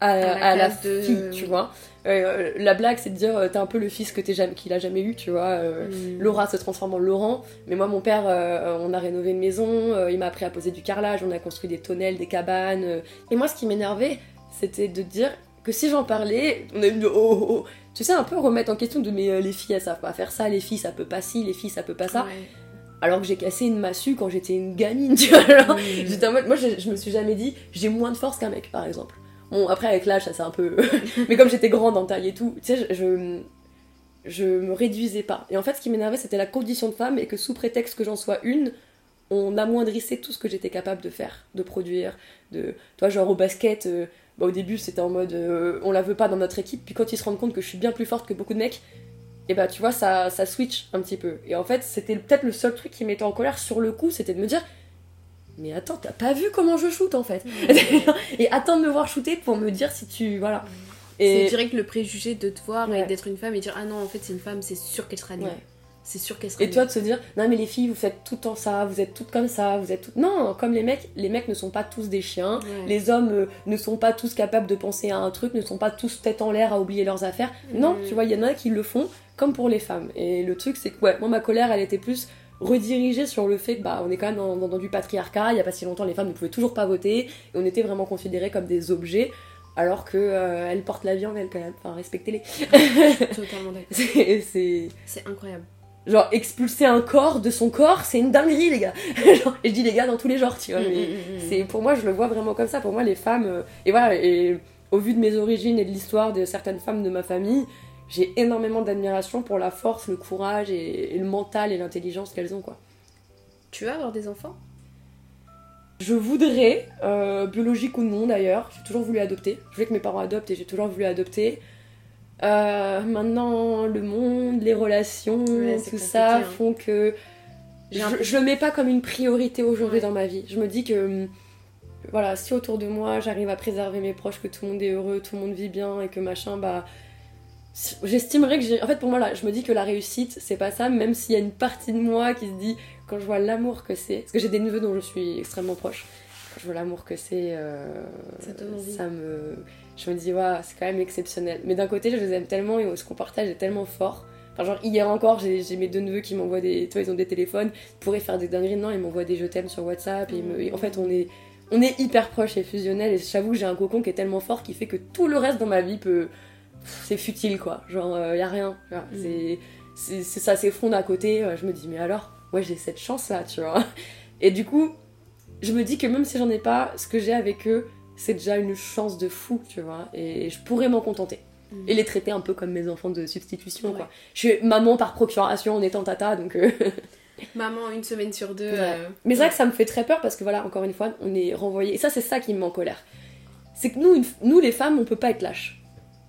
Speaker 2: à,
Speaker 1: la
Speaker 2: à la
Speaker 1: case de-
Speaker 2: fille, tu vois. Euh, la blague c'est de dire euh, t'es un peu le fils que jamais, qu'il a jamais eu, tu vois. euh,
Speaker 1: Mm.
Speaker 2: Laura se transforme en Laurent, mais moi mon père, euh, on a rénové une maison, euh, il m'a appris à poser du carrelage, on a construit des tonnelles, des cabanes. euh. Et moi ce qui m'énervait, c'était de dire que si j'en parlais, on a eu oh, oh, oh. tu sais un peu remettre en question de mais euh, les filles elles savent pas faire ça, les filles ça peut pas ci, les filles ça peut pas ça.
Speaker 1: Ouais.
Speaker 2: Alors que j'ai cassé une massue quand j'étais une gamine, tu vois. J'étais en mode, moi je, je me suis jamais dit j'ai moins de force qu'un mec par exemple. Bon après avec l'âge ça c'est un peu. mais comme j'étais grande en taille et tout, tu sais, je, je- je me réduisais pas. Et en fait, ce qui m'énervait, c'était la condition de femme et que sous prétexte que j'en sois une, on amoindrissait tout ce que j'étais capable de faire, de produire, de... Toi, genre au basket, euh, bah, au début, c'était en mode euh, on la veut pas dans notre équipe, puis quand ils se rendent compte que je suis bien plus forte que beaucoup de mecs, et bah tu vois, ça, ça switch un petit peu. Et en fait, c'était peut-être le seul truc qui m'était en colère sur le coup, c'était de me dire mais attends, t'as pas vu comment je shoot en fait? Et attends de me voir shooter pour me dire si tu. Voilà.
Speaker 1: Et... C'est direct le préjugé de te voir et d'être une femme et dire ah non, en fait, c'est une femme, c'est sûr qu'elle sera nulle. C'est sûr qu'elle sera
Speaker 2: Et toi de se dire non, mais les filles, vous faites tout le temps ça, vous êtes toutes comme ça, vous êtes toutes. Non, comme les mecs, les mecs ne sont pas tous des chiens, les hommes euh, ne sont pas tous capables de penser à un truc, ne sont pas tous tête en l'air à oublier leurs affaires. Non, tu vois, il y en a qui le font comme pour les femmes. Et le truc, c'est que ouais, moi, ma colère, elle était plus redirigée sur le fait que bah on est quand même dans, dans, du patriarcat, il y a pas si longtemps les femmes ne pouvaient toujours pas voter et on était vraiment considérés comme des objets alors que euh, elles portent la vie en elles quand même, enfin respectez-les.
Speaker 1: Totalement d'accord.
Speaker 2: C'est
Speaker 1: incroyable.
Speaker 2: Genre expulser un corps de son corps, c'est une dinguerie les gars. et je dis les gars dans tous les genres, tu vois. Mm, mais mm, mm, c'est pour moi je le vois vraiment comme ça. Pour moi les femmes euh, et voilà et au vu de mes origines et de l'histoire de certaines femmes de ma famille, j'ai énormément d'admiration pour la force, le courage et, le mental et l'intelligence qu'elles ont quoi.
Speaker 1: Tu veux avoir des enfants?
Speaker 2: Je voudrais, euh, biologique ou non d'ailleurs, j'ai toujours voulu adopter. Je voulais que mes parents adoptent et j'ai toujours voulu adopter. Euh, maintenant, le monde, les relations, tout ça hein. font que je, je, le mets pas comme une priorité aujourd'hui dans ma vie. Je me dis que voilà, si autour de moi j'arrive à préserver mes proches, que tout le monde est heureux, tout le monde vit bien et que machin, bah J'estimerais que j'ai. En fait, pour moi, là, je me dis que la réussite, c'est pas ça, même s'il y a une partie de moi qui se dit, quand je vois l'amour que c'est. Parce que j'ai des neveux dont je suis extrêmement proche. Quand je vois l'amour que c'est. Euh, ça, me. Je me dis, waouh, c'est quand même exceptionnel. Mais d'un côté, je les aime tellement et ce qu'on partage est tellement fort. Enfin, genre, hier encore, j'ai mes deux neveux qui m'envoient des. Toi, ils ont des téléphones, ils pourraient faire des dingueries. Non, ils m'envoient des je t'aime sur WhatsApp. Et, en fait, on est. On est hyper proches et fusionnels. Et j'avoue j'ai un cocon qui est tellement fort qui fait que tout le reste dans ma vie peut c'est futile quoi. Genre, il euh, y a rien. Mm. C'est, ça s'effondre à côté. Euh, je me dis, mais alors, moi j'ai cette chance là, tu vois. Et du coup, je me dis que même si j'en ai pas, ce que j'ai avec eux, c'est déjà une chance de fou, tu vois. Et je pourrais m'en contenter. Mm. Et les traiter un peu comme mes enfants de substitution, quoi. Je suis maman par procuration en étant tata, donc. Euh,
Speaker 1: maman une semaine sur deux.
Speaker 2: Mais c'est vrai que ça me fait très peur parce que voilà, encore une fois, on est renvoyé. Et ça, c'est ça qui me met en colère. C'est que nous, nous, les femmes, on peut pas être lâches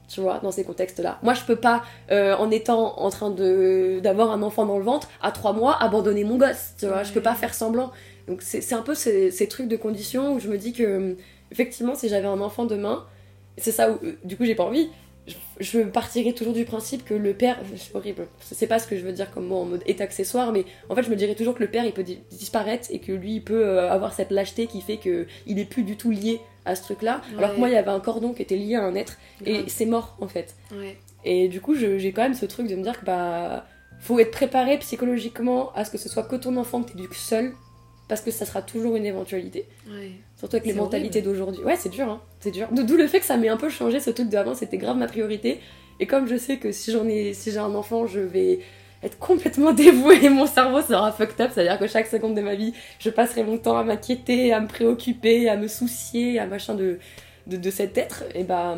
Speaker 2: tu vois, dans ces contextes-là. Moi, je peux pas, euh, en étant en train de d'avoir un enfant dans le ventre, à trois mois, abandonner mon gosse, tu vois. Je peux pas faire semblant. Donc, c'est un peu ces, ces, trucs de conditions où je me dis que, effectivement, si j'avais un enfant demain, c'est ça où, euh, du coup, j'ai pas envie. Je, partirais toujours du principe que le père, c'est horrible, c'est pas ce que je veux dire comme mot en mode est accessoire, mais en fait je me dirais toujours que le père il peut disparaître et que lui il peut euh, avoir cette lâcheté qui fait qu'il est plus du tout lié à ce truc-là. Alors que moi, il y avait un cordon qui était lié à un être et c'est mort en fait. Et du coup, j'ai quand même ce truc de me dire que bah faut être préparé psychologiquement à ce que ce soit que ton enfant que t'éduques seul parce que ça sera toujours une éventualité. Surtout avec les mentalités d'aujourd'hui. Ouais, c'est dur, hein. C'est dur. D'où le fait que ça m'ait un peu changé ce truc de avant, c'était grave ma priorité. Et comme je sais que si j'en ai, si j'ai un enfant, je vais être complètement dévouée et mon cerveau sera fucked up. C'est-à-dire que chaque seconde de ma vie, je passerai mon temps à m'inquiéter, à me préoccuper, à me soucier, à machin de, de, cet être. Et bah,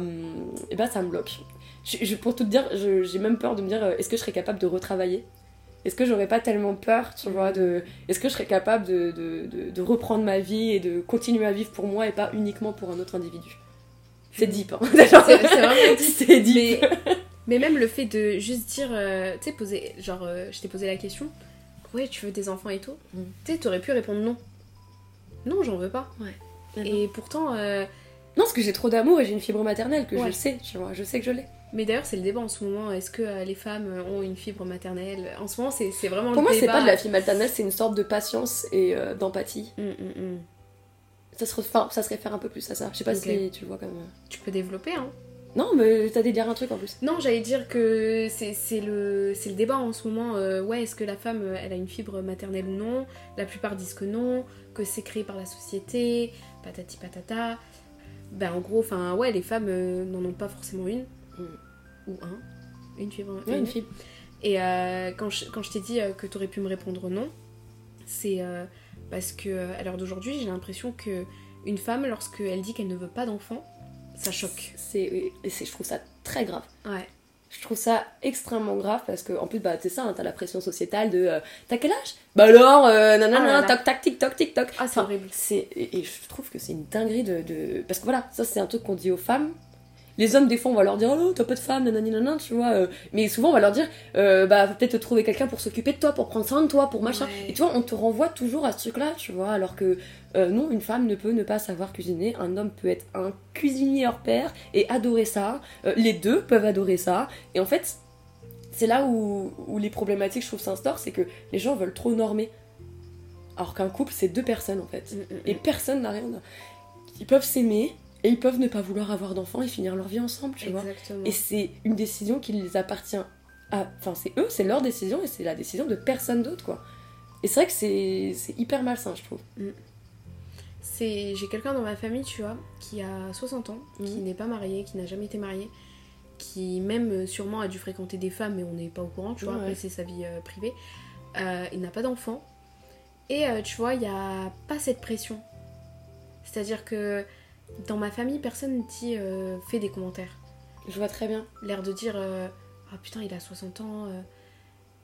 Speaker 2: et bah ça me bloque. Je, pour tout te dire, j'ai même peur de me dire euh, est-ce que je serais capable de retravailler? Est-ce que j'aurais pas tellement peur, tu vois, de. Est-ce que je serais capable de, de, de, reprendre ma vie et de continuer à vivre pour moi et pas uniquement pour un autre individu? C'est deep, hein. C'est
Speaker 1: vraiment deep. C'est deep. Mais même le fait de juste dire, euh, tu sais, poser, genre, euh, je t'ai posé la question, ouais, tu veux des enfants et tout? Mm. Tu sais, t'aurais pu répondre non. Non, j'en veux pas. Ouais. Et pourtant. Euh,
Speaker 2: non, parce que j'ai trop d'amour et j'ai une fibre maternelle que je sais, tu vois, je sais que je l'ai.
Speaker 1: Mais d'ailleurs, c'est le débat en ce moment. Est-ce que les femmes ont une fibre maternelle? En ce moment, c'est vraiment
Speaker 2: Pour moi, c'est pas de la fibre maternelle, c'est une sorte de patience et d'empathie. Mm, mm, ça, se ça se réfère un peu plus à ça. Je sais pas si tu vois comme.
Speaker 1: Tu peux développer, hein.
Speaker 2: Non, mais t'allais dire un truc en plus.
Speaker 1: Non, j'allais dire que c'est le, le débat en ce moment. Euh, ouais, est-ce que la femme, euh, elle a une fibre maternelle ou non? La plupart disent que non, que c'est créé par la société, patati patata. Ben en gros, enfin, ouais, les femmes euh, n'en ont pas forcément une. Ou un. Une fibre
Speaker 2: maternelle. une fibre.
Speaker 1: Et quand je, quand je t'ai dit que t'aurais pu me répondre non, c'est parce que à l'heure d'aujourd'hui, j'ai l'impression que une femme, lorsqu'elle dit qu'elle ne veut pas d'enfant, ça choque.
Speaker 2: C'est, je trouve ça très grave.
Speaker 1: Ouais.
Speaker 2: Je trouve ça extrêmement grave parce que, en plus, bah, c'est ça, hein, t'as la pression sociétale de euh, T'as quel âge? Bah alors, euh, nanana,
Speaker 1: là.
Speaker 2: toc tac, tic toc, tic toc.
Speaker 1: Ah, c'est horrible.
Speaker 2: C'est, et, et je trouve que c'est une dinguerie de, de- Parce que voilà, ça c'est un truc qu'on dit aux femmes. Les hommes, des fois, on va leur dire Oh, t'as pas de femme, nanani nanana, tu vois. euh, Mais souvent, on va leur dire euh, Bah, peut-être te trouver quelqu'un pour s'occuper de toi, pour prendre soin de toi, pour machin.
Speaker 1: Ouais.
Speaker 2: Et tu vois, on te renvoie toujours à ce truc-là, tu vois. Alors que euh, non, une femme ne peut ne pas savoir cuisiner. Un homme peut être un cuisinier hors pair et adorer ça. Les deux peuvent adorer ça. Et en fait, c'est là où, où les problématiques, je trouve, s'instaurent c'est que les gens veulent trop normer. Alors qu'un couple, c'est deux personnes en fait.
Speaker 1: Mm, mm,
Speaker 2: Et
Speaker 1: mm.
Speaker 2: personne n'a rien. Ils peuvent s'aimer et ils peuvent ne pas vouloir avoir d'enfants et finir leur vie ensemble, tu vois.
Speaker 1: Exactement.
Speaker 2: Et c'est une décision qui les appartient à. Enfin, c'est eux, c'est leur décision et c'est la décision de personne d'autre, quoi. Et c'est vrai que c'est hyper malsain, je trouve.
Speaker 1: C'est j'ai quelqu'un dans ma famille, tu vois, qui a 60 ans, qui
Speaker 2: Mhm.
Speaker 1: n'est pas marié, qui n'a jamais été marié, qui même euh, sûrement a dû fréquenter des femmes, mais on n'est pas au courant, tu vois.
Speaker 2: Ouais.
Speaker 1: Après c'est sa vie euh, privée. Euh, il n'a pas d'enfant et euh, tu vois, il n'y a pas cette pression. C'est-à-dire que dans ma famille, personne ne dit euh, fait des commentaires.
Speaker 2: Je vois très bien.
Speaker 1: L'air de dire euh, ah putain il a 60 ans. euh,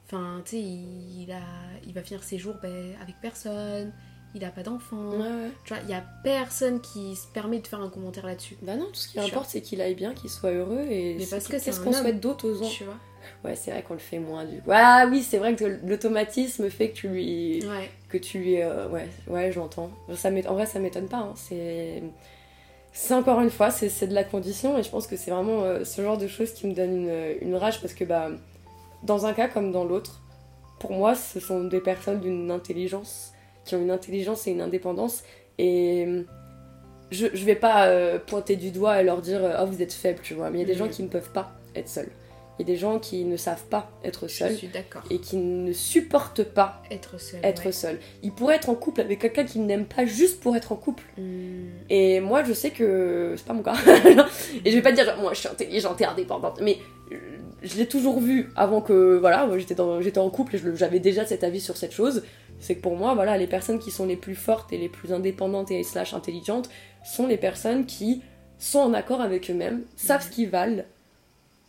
Speaker 1: Enfin, tu sais, il, il a, il va finir ses jours ben, avec personne, il a pas d'enfant.
Speaker 2: Ouais, ouais.
Speaker 1: Tu vois, il y a personne qui se permet de faire un commentaire là-dessus.
Speaker 2: Bah non, tout ce qui importe, c'est qu'il aille bien, qu'il soit heureux et.
Speaker 1: Mais parce que c'est un
Speaker 2: qu'on souhaite d'autre aux gens
Speaker 1: Tu vois
Speaker 2: Ouais, c'est vrai qu'on le fait moins du. Ah oui, c'est vrai que l'automatisme fait que tu lui.
Speaker 1: Ouais.
Speaker 2: que tu lui. euh, ouais, ouais, j'entends. En vrai, ça m'étonne pas. hein. C'est. C'est encore une fois, c'est de la condition et je pense que c'est vraiment euh, ce genre de choses qui me donne une, une rage parce que, bah, dans un cas comme dans l'autre, pour moi, ce sont des personnes d'une intelligence, qui ont une intelligence et une indépendance et. euh, Je, je vais pas euh, pointer du doigt et leur dire euh, Ah, vous êtes faible, tu vois, mais il y a des
Speaker 1: Mhm.
Speaker 2: gens qui ne peuvent pas être seuls. Il y a des gens qui ne savent pas être
Speaker 1: Je
Speaker 2: seuls
Speaker 1: suis d'accord.
Speaker 2: et qui ne supportent pas
Speaker 1: Être seul.
Speaker 2: être
Speaker 1: ouais.
Speaker 2: seul. Il pourrait être en couple avec quelqu'un qu'il n'aime pas juste pour être en couple.
Speaker 1: Hmm.
Speaker 2: Et moi, je sais que c'est pas mon cas. et je vais pas dire, moi, je suis intelligente et indépendante, mais euh, je l'ai toujours vu avant que, voilà, j'étais en couple et j'avais déjà cet avis sur cette chose. C'est que pour moi, voilà, les personnes qui sont les plus fortes et les plus indépendantes et slash intelligentes sont les personnes qui sont en accord avec eux-mêmes, savent ce qu'ils valent,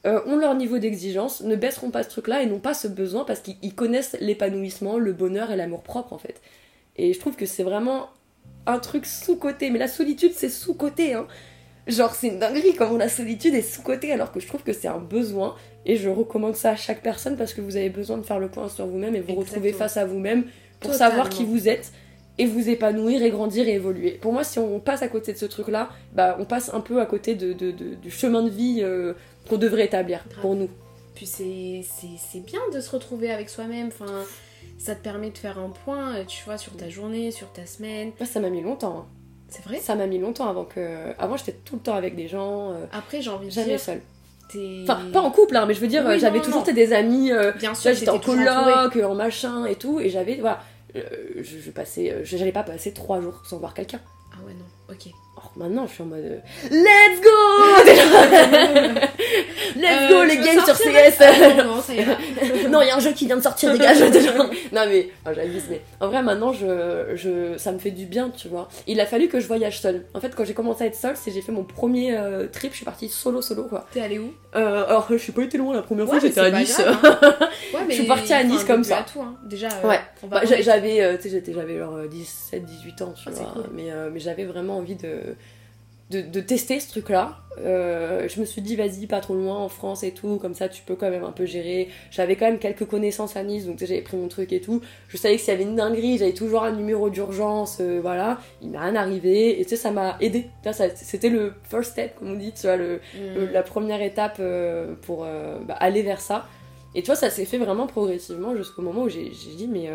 Speaker 2: euh, ont leur niveau d'exigence, ne baisseront pas ce truc-là et n'ont pas ce besoin parce qu'ils ils connaissent l'épanouissement, le bonheur et l'amour propre en fait. Et je trouve que c'est vraiment un truc sous-côté. Mais la solitude, c'est sous-côté. Hein. Genre, c'est une dinguerie comment la solitude est sous-côté alors que je trouve que c'est un besoin. Et je recommande ça à chaque personne parce que vous avez besoin de faire le point sur vous-même et vous retrouver face à vous-même pour
Speaker 1: Totalement.
Speaker 2: savoir qui vous êtes et vous épanouir et grandir et évoluer. Pour moi, si on passe à côté de ce truc-là, bah, on passe un peu à côté de, de- de- du chemin de vie euh, qu'on devrait établir
Speaker 1: Grave.
Speaker 2: pour nous.
Speaker 1: Puis c'est bien de se retrouver avec soi-même. Enfin, ça te permet de faire un point, euh, tu vois, sur ta journée, sur ta semaine.
Speaker 2: Moi, ça m'a mis longtemps. hein.
Speaker 1: C'est vrai?
Speaker 2: Ça m'a mis longtemps avant que. Avant, j'étais tout le temps avec des gens, euh,
Speaker 1: Après, j'ai envie de
Speaker 2: jamais
Speaker 1: dire,
Speaker 2: seule. Enfin, pas en couple, hein, mais je veux dire,
Speaker 1: Oui,
Speaker 2: j'avais toujours des amis, euh,
Speaker 1: Bien sûr,
Speaker 2: j'étais en coloc, en machin et tout, et j'avais, voilà, euh, je, je passais, j'allais pas passer trois jours sans voir quelqu'un.
Speaker 1: Ah ouais, non, ok.
Speaker 2: Or maintenant, je suis en mode, let's go Let's go
Speaker 1: Euh,
Speaker 2: les
Speaker 1: je veux
Speaker 2: games sur CS
Speaker 1: Ah, non,
Speaker 2: il y a un jeu qui vient de sortir, dégage Non mais, oh, j'abuse, mais en vrai, maintenant, je, je, ça me fait du bien, tu vois. Il a fallu que je voyage seule. En fait, quand j'ai commencé à être seule, c'est j'ai fait mon premier euh, trip, je suis partie solo, solo, quoi.
Speaker 1: T'es allé où?
Speaker 2: Euh, alors, je suis pas été loin la première fois,
Speaker 1: Ouais,
Speaker 2: j'étais à Nice.
Speaker 1: grave, hein. Ouais, mais
Speaker 2: suis partie à Nice comme ça.
Speaker 1: à tout, hein. Déjà,
Speaker 2: Ouais. Bah, j'avais tu sais j'avais genre 17 18 ans tu
Speaker 1: Ah,
Speaker 2: vois
Speaker 1: cool.
Speaker 2: mais mais j'avais vraiment envie de de, de tester ce truc là je me suis dit vas-y pas trop loin en France et tout comme ça tu peux quand même un peu gérer j'avais quand même quelques connaissances à Nice donc j'avais pris mon truc et tout je savais que s'il y avait une dinguerie j'avais toujours un numéro d'urgence euh, voilà il m'est rien arrivé et tu sais ça m'a aidé c'était le first step comme on dit tu vois le, le-
Speaker 1: Hmm.
Speaker 2: la première étape euh, pour euh, bah, aller vers ça. Et tu vois, ça s'est fait vraiment progressivement jusqu'au moment où j'ai dit, mais.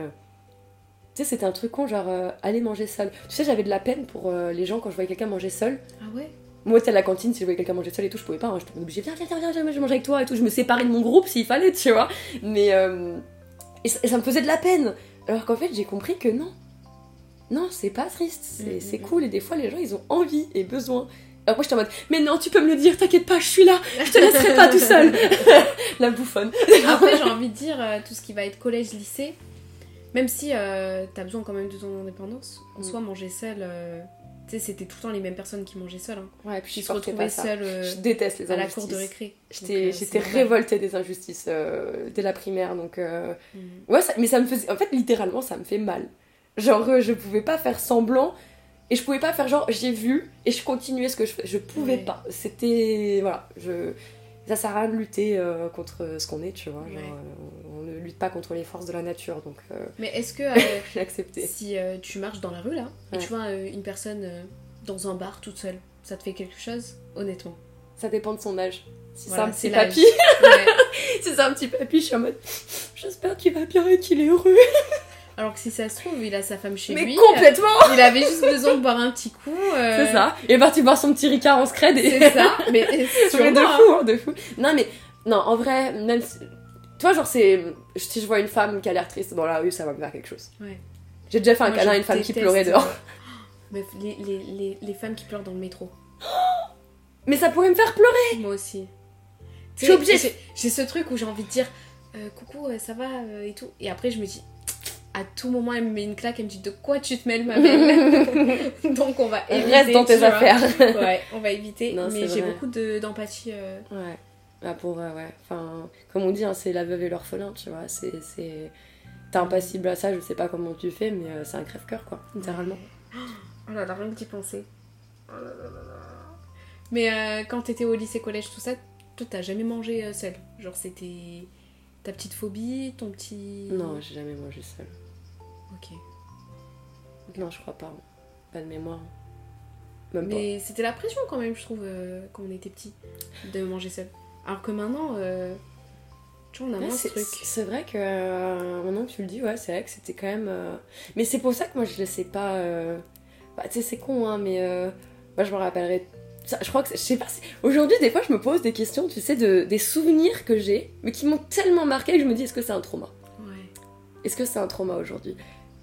Speaker 2: Tu sais, c'était un truc con, genre euh, aller manger seul. Tu sais, j'avais de la peine pour euh, les gens quand je voyais quelqu'un manger seul.
Speaker 1: Ah ouais?
Speaker 2: Moi, sais, à la cantine, si je voyais quelqu'un manger seul et tout, je pouvais pas. hein, J'étais obligée, viens, viens, viens, viens, viens, je mange avec toi et tout. Je me séparais de mon groupe s'il fallait, tu vois. Mais. euh, et, ça, et ça me faisait de la peine. Alors qu'en fait, j'ai compris que non. Non, c'est pas triste, c'est
Speaker 1: Mm,
Speaker 2: c'est
Speaker 1: mm,
Speaker 2: cool. Et des fois, les gens, ils ont envie et besoin. Alors moi, j'étais en mode, mais non, tu peux me le dire, t'inquiète pas, je suis là, je te laisserai pas tout seul. la bouffonne.
Speaker 1: Après, j'ai envie de dire, tout ce qui va être collège-lycée, même si euh, t'as besoin quand même de ton indépendance, en
Speaker 2: Mm.
Speaker 1: soi, manger seul, euh, tu sais, c'était tout le temps les mêmes personnes qui mangeaient seules. Hein.
Speaker 2: Ouais, puis
Speaker 1: Qui
Speaker 2: je
Speaker 1: se retrouvaient seules euh,
Speaker 2: Je déteste les
Speaker 1: à la cour de récré.
Speaker 2: J'étais révoltée des injustices dès la primaire, donc...
Speaker 1: Mhm.
Speaker 2: Ouais, ça- mais ça me faisait... En fait, littéralement, ça me fait mal. Genre, je pouvais pas faire semblant, et je pouvais pas faire genre, j'ai vu, et je continuais ce que je fais. Je pouvais
Speaker 1: Ouais.
Speaker 2: pas. C'était... Voilà, je... Ça sert à rien de lutter euh, contre ce qu'on est, tu vois. Genre,
Speaker 1: Ouais.
Speaker 2: euh, on ne lutte pas contre les forces de la nature, donc euh,
Speaker 1: Mais est-ce que
Speaker 2: accepté.
Speaker 1: si tu marches dans la rue là, et
Speaker 2: Ouais.
Speaker 1: tu vois une personne dans un bar toute seule, ça te fait quelque chose Honnêtement?
Speaker 2: Ça dépend de son âge. Si
Speaker 1: Voilà,
Speaker 2: c'est un petit papy, si c'est un petit papy, je suis en mode... J'espère qu'il va bien et qu'il est heureux.
Speaker 1: Alors que si ça se trouve, il a sa femme chez
Speaker 2: mais
Speaker 1: lui.
Speaker 2: complètement
Speaker 1: euh, Il avait juste besoin de boire un petit coup. euh,
Speaker 2: C'est ça. Il est parti boire son petit Ricard en scred et...
Speaker 1: C'est ça. Mais sûrement,
Speaker 2: de
Speaker 1: hein.
Speaker 2: fou, hein, de fou. Non, mais, non, en vrai, même si. Tu vois, genre, c'est. Si je vois une femme qui a l'air triste dans la rue, ça va me faire quelque chose.
Speaker 1: Ouais.
Speaker 2: J'ai déjà fait un
Speaker 1: Moi,
Speaker 2: câlin à une femme qui pleurait dehors.
Speaker 1: Mais les, les, les, les femmes qui pleurent dans le métro.
Speaker 2: Mais ça pourrait me faire pleurer.
Speaker 1: Moi aussi.
Speaker 2: Je suis obligée.
Speaker 1: J'ai ce truc où j'ai envie de dire euh, coucou, ça va euh, et tout. Et après, je me dis à tout moment, elle me met une claque, elle me dit de quoi tu te mêles, ma belle Donc, on va éviter.
Speaker 2: Reste dans tes
Speaker 1: vois.
Speaker 2: affaires.
Speaker 1: Ouais, on va éviter.
Speaker 2: Non,
Speaker 1: mais j'ai beaucoup de- d'empathie. euh,
Speaker 2: Ouais. Ah, pour vrai, ouais. Enfin, comme on dit, hein, c'est la veuve et l'orphelin, tu vois. C'est. c'est- T'es impassible à ça, je sais pas comment tu fais, mais euh, c'est un crève-cœur, quoi, littéralement.
Speaker 1: Oh là là, rien que d'y penser. Oh là là là là. Mais euh, quand t'étais au lycée, collège, tout ça, toi t'as jamais mangé euh, seul Genre c'était ta petite phobie, ton petit...
Speaker 2: Non, j'ai jamais mangé seule.
Speaker 1: Ok.
Speaker 2: Non, je crois pas. Pas de mémoire. Même pas.
Speaker 1: Mais c'était la pression quand même, je trouve, euh, quand on était petit, de manger seul. Alors que maintenant, euh, tu vois, on a
Speaker 2: Ouais,
Speaker 1: moins ce truc.
Speaker 2: c'est vrai que euh, maintenant que tu le dis, ouais, c'est vrai que c'était quand même. euh, Mais c'est pour ça que moi je laissais pas. euh, Bah, tu sais, c'est con, hein, mais moi je me rappellerai. Ça, je crois que je sais pas. si- Aujourd'hui, des fois, je me pose des questions, tu sais, de, des souvenirs que j'ai, mais qui m'ont tellement marqué que je me dis, est-ce que c'est un trauma? Est-ce que c'est un trauma aujourd'hui?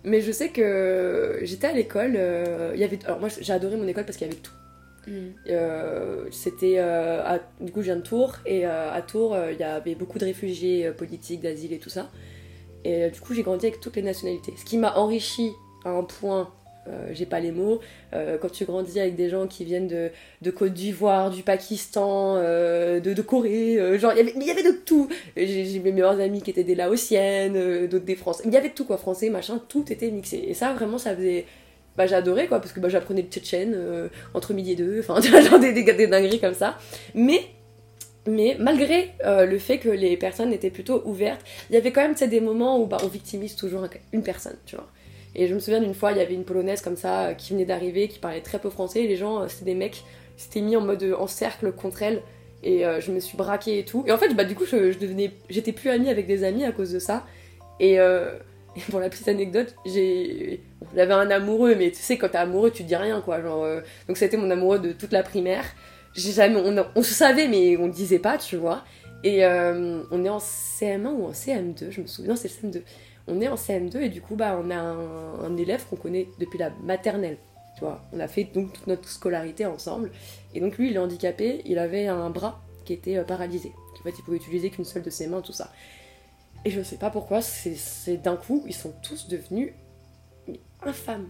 Speaker 2: Mais je sais que j'étais à l'école, euh, il y avait. Alors moi, j'ai adoré mon école parce qu'il y avait tout.
Speaker 1: Mm.
Speaker 2: Euh, c'était euh, à- du coup je viens de Tours et euh, à Tours il y avait beaucoup de réfugiés politiques d'asile et tout ça et du coup j'ai grandi avec toutes les nationalités ce qui m'a enrichi à un point euh, j'ai pas les mots euh, quand tu grandis avec des gens qui viennent de, de Côte d'Ivoire du Pakistan euh, de, Corée genre il y avait de tout j'ai mes meilleurs amis qui étaient des Laotiennes d'autres des Français il y avait de tout quoi français machin tout était mixé et ça vraiment ça faisait bah j'adorais quoi parce que bah, j'apprenais le tchétchène entre midi et deux, enfin genre des, des, des dingueries comme ça. Mais, mais malgré le fait que les personnes étaient plutôt ouvertes, il y avait quand même des moments où bah, on victimise toujours une personne, tu vois. Et je me souviens d'une fois, il y avait une polonaise comme ça euh, qui venait d'arriver, qui parlait très peu français, et les gens, euh, c'était des mecs, s'étaient mis en mode euh, en cercle contre elle, et je me suis braquée et tout. Et en fait, bah du coup, je, devenais, j'étais plus amie avec des amis à cause de ça. Et, pour la petite anecdote, j'avais un amoureux, mais tu sais, quand t'es amoureux, tu dis rien, quoi. Genre, euh, donc c'était mon amoureux de toute la primaire. Jamais, on, se savait, mais on disait pas, tu vois. Et on est en CM1 ou en CM2, je me souviens, c'est le CM2. On est en CM2 et du coup, bah, on a un, élève qu'on connaît depuis la maternelle. Tu vois, on a fait donc toute notre scolarité ensemble. Et donc lui, il est handicapé, il avait un bras qui était euh, paralysé. En fait, il pouvait utiliser qu'une seule de ses mains, tout ça. Et je sais pas pourquoi, c'est d'un coup, ils sont tous devenus infâmes.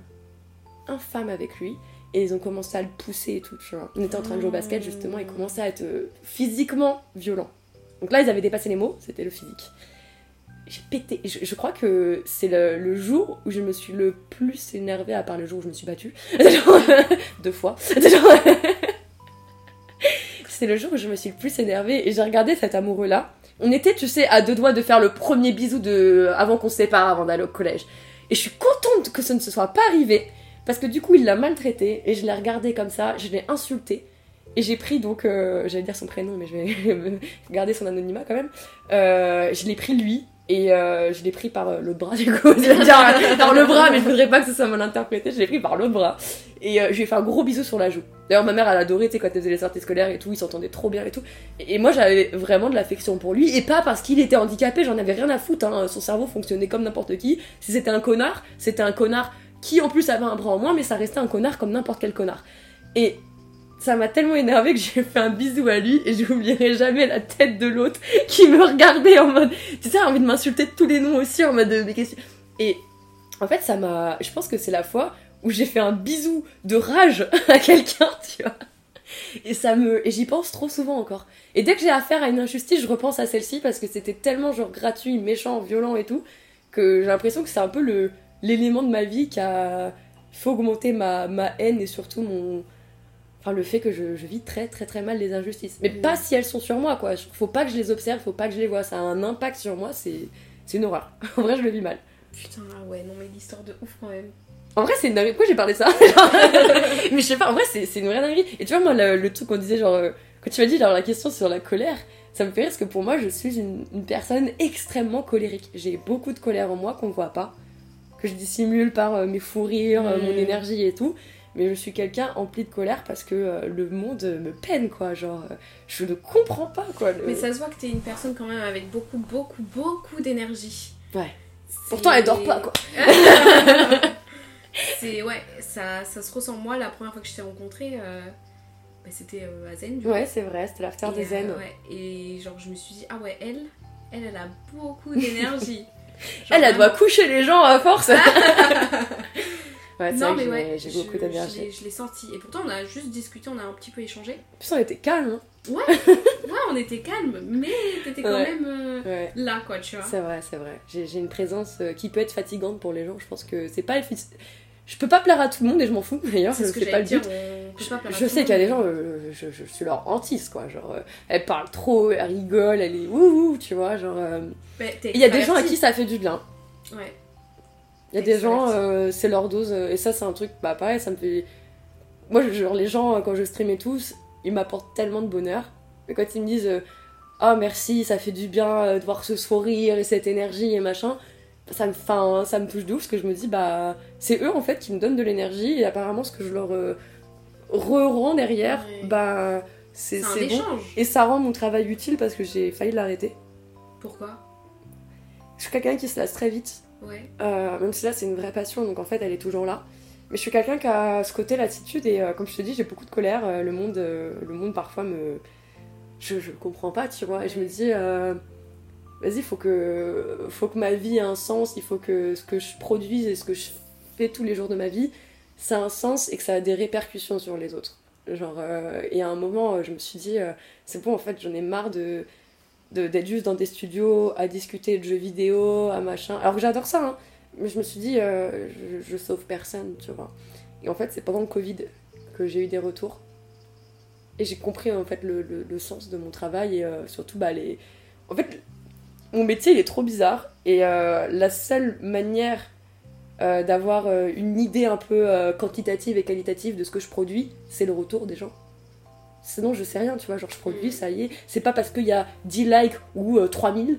Speaker 2: Infâmes avec lui. Et ils ont commencé à le pousser et tout, tu. On était en train de jouer au basket, justement, et commençaient à être euh, physiquement violents. Donc là, ils avaient dépassé les mots, c'était le physique. J'ai pété. Je, crois que c'est le, jour où je me suis le plus énervée, à part le jour où je me suis battue. Deux fois. c'est le jour où je me suis le plus énervée et j'ai regardé cet amoureux-là. On était, tu sais, à deux doigts de faire le premier bisou de... avant qu'on se sépare, avant d'aller au collège. Et je suis contente que ce ne se soit pas arrivé, parce que du coup, il l'a maltraité, et je l'ai regardé comme ça, je l'ai insulté, et j'ai pris donc, euh, j'allais dire son prénom, mais je vais garder son anonymat quand même. Euh, je l'ai pris lui, et euh, je l'ai pris par euh, l'autre bras, du coup. Je vais dire euh, par le bras, mais je voudrais pas que ce soit mal interprété. Je l'ai pris par l'autre bras. Et euh, je lui ai fait un gros bisou sur la joue. D'ailleurs, ma mère, elle adorait, tu sais, quand elle faisait les sorties scolaires et tout, ils s'entendaient trop bien et tout. Et, et moi, j'avais vraiment de l'affection pour lui. Et pas parce qu'il était handicapé, j'en avais rien à foutre. Hein. Son cerveau fonctionnait comme n'importe qui. Si c'était un connard, c'était un connard qui en plus avait un bras en moins, mais ça restait un connard comme n'importe quel connard. Et ça m'a tellement énervé que j'ai fait un bisou à lui et j'oublierai jamais la tête de l'autre qui me regardait en mode tu sais envie de m'insulter de tous les noms aussi en mode mais qu'est-ce que- et en fait ça m'a je pense que c'est la fois où j'ai fait un bisou de rage à quelqu'un, tu vois. Et ça me, et j'y pense trop souvent encore. Et dès que j'ai affaire à une injustice, je repense à celle-ci parce que c'était tellement genre gratuit, méchant, violent et tout, que j'ai l'impression que c'est un peu le, l'élément de ma vie qui a fait augmenter ma, ma haine et surtout mon, enfin le fait que je, je vis très très très mal les injustices. Mais
Speaker 1: Mm.
Speaker 2: pas si elles sont sur moi quoi. Faut pas que je les observe, faut pas que je les vois. Ça a un impact sur moi, c'est, une horreur. En vrai, je le vis mal.
Speaker 1: Putain, ah ouais, non mais l'histoire de ouf quand même.
Speaker 2: En vrai, c'est une dinguerie. Pourquoi j'ai parlé ça Mais je sais pas, en vrai, c'est une vraie dinguerie. Et tu vois, moi, le, le truc qu'on disait, genre, euh, quand tu m'as dit genre, la question sur la colère, ça me fait rire parce que pour moi, je suis une, une personne extrêmement colérique. J'ai beaucoup de colère en moi qu'on voit pas, que je dissimule par euh, mes fous rires, euh, mon
Speaker 1: Mm.
Speaker 2: énergie et tout. Mais je suis quelqu'un empli de colère parce que euh, le monde me peine, quoi. Genre, euh, je ne comprends pas, quoi. le-
Speaker 1: Mais ça se voit que t'es une personne quand même avec beaucoup, beaucoup, beaucoup d'énergie.
Speaker 2: Ouais. Pourtant, elle dort pas, quoi.
Speaker 1: c'est ouais, ça, ça se ressent. Moi, la première fois que je t'ai rencontré, euh, bah, c'était à Zen. du
Speaker 2: Ouais, c'est vrai, c'était l'after des zen.
Speaker 1: ouais, et genre, je me suis dit, ah ouais, elle, elle, elle a beaucoup d'énergie.
Speaker 2: Elle, elle doit coucher les gens à force. ouais,
Speaker 1: Non, mais ouais,
Speaker 2: j'ai beaucoup
Speaker 1: l'ai- Je l'ai senti. Et pourtant, on a juste discuté, on a un petit peu échangé.
Speaker 2: En plus, on était calme.
Speaker 1: Ouais, on était calme, mais t'étais quand
Speaker 2: Ouais.
Speaker 1: même euh,
Speaker 2: Hein. Ouais.
Speaker 1: là, quoi, tu vois.
Speaker 2: C'est vrai, c'est vrai. J'ai une présence euh, qui peut être fatigante pour les gens. Je pense que c'est pas effic- Je peux pas plaire à tout le monde et je m'en fous d'ailleurs,
Speaker 1: C'est ce
Speaker 2: pas le
Speaker 1: dire.
Speaker 2: but.
Speaker 1: Pas à
Speaker 2: Je sais
Speaker 1: le
Speaker 2: qu'il y a des gens, euh, je, je suis leur hantise quoi. Genre, euh, elle parle trop, elle rigole, elle est wouhou, tu vois. Genre, euh,
Speaker 1: t'es
Speaker 2: il y a des gens à qui ça fait du bien.
Speaker 1: Ouais.
Speaker 2: Il y a des gens, euh, c'est leur dose. euh, et ça, c'est un truc, bah pareil, ça me fait. Moi, genre, les gens, euh, quand je stream et tout, ils m'apportent tellement de bonheur. Mais quand ils me disent, euh, ah merci, ça fait du bien de voir ce sourire et cette énergie et machin, ça me, fin, ça me touche de ouf parce que je me dis, bah, c'est eux en fait qui me donnent de l'énergie et apparemment, ce que je leur re-rends derrière,
Speaker 1: Ouais.
Speaker 2: bah, c'est bon. Et ça rend mon travail utile parce que j'ai failli l'arrêter.
Speaker 1: Pourquoi?
Speaker 2: Je suis quelqu'un qui se lasse très vite. Euh, même si là c'est une vraie passion, donc en fait elle est toujours là. Mais je suis quelqu'un qui a ce côté l'attitude et euh, comme je te dis, j'ai beaucoup de colère. euh, le monde, le monde parfois me, je, je comprends pas, tu vois. Et je me dis, vas-y, faut que, faut que ma vie ait un sens. Il faut que ce que je produise et ce que je fais tous les jours de ma vie, ça a un sens et que ça a des répercussions sur les autres. Genre, et à un moment, je me suis dit, c'est bon, en fait, j'en ai marre de- d'être juste dans des studios à discuter de jeux vidéo, à machin. Alors que j'adore ça, hein. Mais je me suis dit, euh, je, sauve personne, tu vois. Et en fait, c'est pendant le Covid que j'ai eu des retours. Et j'ai compris, en fait, le, le- sens de mon travail et euh, surtout, bah, les... En fait, mon métier, il est trop bizarre. Et euh, la seule manière d'avoir une idée un peu quantitative et qualitative de ce que je produis, c'est le retour des gens. Sinon, je sais rien, tu vois. Genre, je produis, ça y est. C'est pas parce qu'il y a 10 likes ou euh, 3000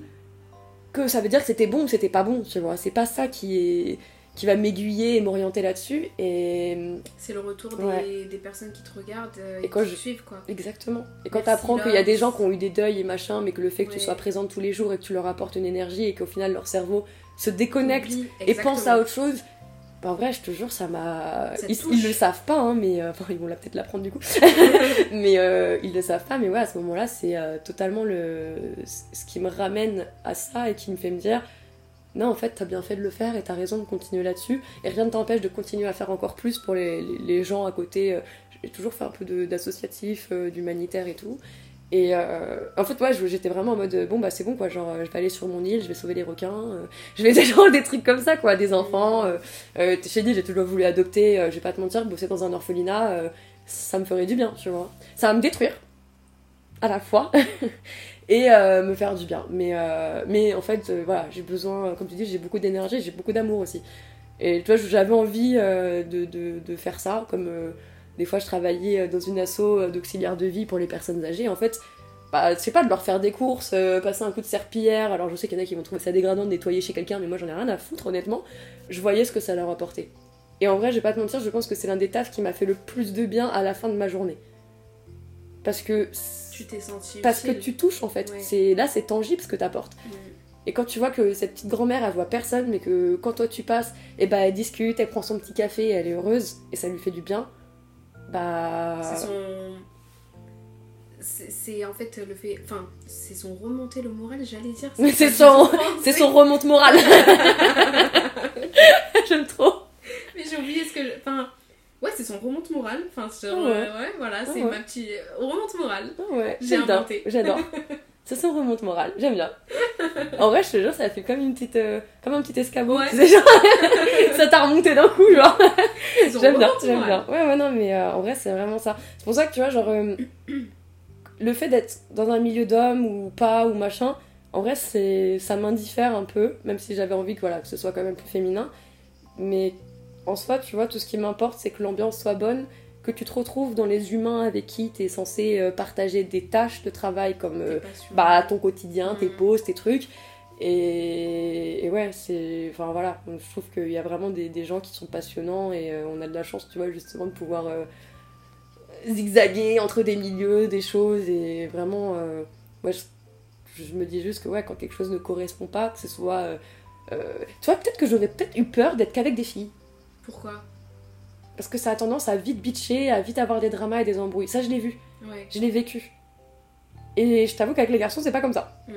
Speaker 2: que ça veut dire que c'était bon ou c'était pas bon, tu vois. C'est pas ça qui est qui va m'aiguiller et m'orienter là-dessus. Et
Speaker 1: C'est le retour des,
Speaker 2: Ouais.
Speaker 1: des personnes qui te regardent euh,
Speaker 2: Et
Speaker 1: et,
Speaker 2: quand
Speaker 1: qui
Speaker 2: je-
Speaker 1: te suivent, quoi.
Speaker 2: exactement. Et quand
Speaker 1: Merci,
Speaker 2: t'apprends qu'il y a des gens qui ont eu des deuils et machin, mais que le fait que tu sois présente tous les jours et que tu leur apportes une énergie et qu'au final leur cerveau se déconnecte
Speaker 1: Oublie,
Speaker 2: et pense à autre chose. Bah en vrai, je te jure, ça m'a. Ils, le savent pas, hein, mais. euh, Enfin, ils vont là peut-être l'apprendre du coup. mais euh, ils le savent pas, mais ouais, à ce moment-là, c'est euh, totalement le... ce qui me ramène à ça et qui me fait me dire non, en fait, t'as bien fait de le faire et t'as raison de continuer là-dessus. Et rien ne t'empêche de continuer à faire encore plus pour les, les- les gens à côté. J'ai toujours fait un peu d'associatif, d'humanitaire et tout. Et euh, en fait, je- j'étais vraiment en mode bon, bah c'est bon quoi, genre euh, je vais aller sur mon île, je vais sauver les requins, euh, je vais gens, des trucs comme ça quoi, des enfants. Euh, euh, j'ai dit, j'ai toujours voulu adopter, euh, je vais pas te mentir, bosser dans un orphelinat, ça me ferait du bien, tu vois. Ça va me détruire, à la fois, et me faire du bien. Mais, mais en fait, voilà, j'ai besoin, comme tu dis, j'ai beaucoup d'énergie, j'ai beaucoup d'amour aussi. Et tu vois, j'avais envie de, de, de faire ça, comme des fois je travaillais euh, dans une asso euh, d'auxiliaire de vie pour les personnes âgées. En fait, bah, c'est pas de leur faire des courses, euh, passer un coup de serpillière. Alors je sais qu'il y en a qui vont trouver ça dégradant de nettoyer chez quelqu'un, mais moi j'en ai rien à foutre, honnêtement. Je voyais ce que ça leur apportait. Et en vrai, je vais pas te mentir, je pense que c'est l'un des tafs qui m'a fait le plus de bien à la fin de ma journée. Parce que.
Speaker 1: Tu t'es senti
Speaker 2: Parce que tu touches en fait.
Speaker 1: Ouais.
Speaker 2: C'est Là, c'est tangible ce que t'apportes.
Speaker 1: Mm.
Speaker 2: Et quand tu vois que cette petite grand-mère, elle voit personne, mais que quand toi tu passes, et bah elle discute, elle prend son petit café, elle est heureuse, et ça lui fait du bien, bah.
Speaker 1: C'est son. C'est c'est en fait le fait. Enfin, c'est son remonter le moral, j'allais dire.
Speaker 2: Mais c'est
Speaker 1: pas
Speaker 2: son-. C'est son remonte morale J'aime trop
Speaker 1: Mais j'ai oublié ce que. je- Enfin, c'est son remonte morale. Enfin, sur,
Speaker 2: Ah ouais.
Speaker 1: euh, ouais, voilà, c'est
Speaker 2: Ah ouais.
Speaker 1: ma petite remonte morale.
Speaker 2: Ah ouais,
Speaker 1: J'ai inventé.
Speaker 2: J'adore. C'est son remonte morale, j'aime bien. En vrai, je te jure, ça fait comme une petite, euh, comme un petit escabeau.
Speaker 1: Ouais.
Speaker 2: genre, ça t'a remonté d'un coup, genre. J'aime bien, j'aime bien. Ouais, ouais, non, mais euh, en vrai, c'est vraiment ça. C'est pour ça que tu vois, genre, euh, le fait d'être dans un milieu d'hommes ou pas, ou machin, en vrai, c'est ça m'indiffère un peu, même si j'avais envie que, voilà, que ce soit quand même plus féminin. Mais en soi, tu vois, tout ce qui m'importe, c'est que l'ambiance soit bonne, que tu te retrouves dans les humains avec qui tu es censé euh, partager des tâches de travail comme euh, bah, ton quotidien, tes
Speaker 1: Mm.
Speaker 2: pauses, tes trucs. Et, et ouais, c'est. Enfin voilà, je trouve qu'il y a vraiment des, des gens qui sont passionnants et euh, on a de la chance, tu vois, justement de pouvoir euh, zigzaguer entre des milieux, des choses et vraiment. ouais, je, je me dis juste que ouais, quand quelque chose ne correspond pas, que ce soit. tu vois, peut-être que j'aurais peut-être eu peur d'être qu'avec des filles.
Speaker 1: Pourquoi?
Speaker 2: Parce que ça a tendance à vite bitcher, à vite avoir des dramas et des embrouilles. Ça, je l'ai vu.
Speaker 1: Ouais.
Speaker 2: Je l'ai vécu. Et je t'avoue qu'avec les garçons, c'est pas comme ça.
Speaker 1: Mm.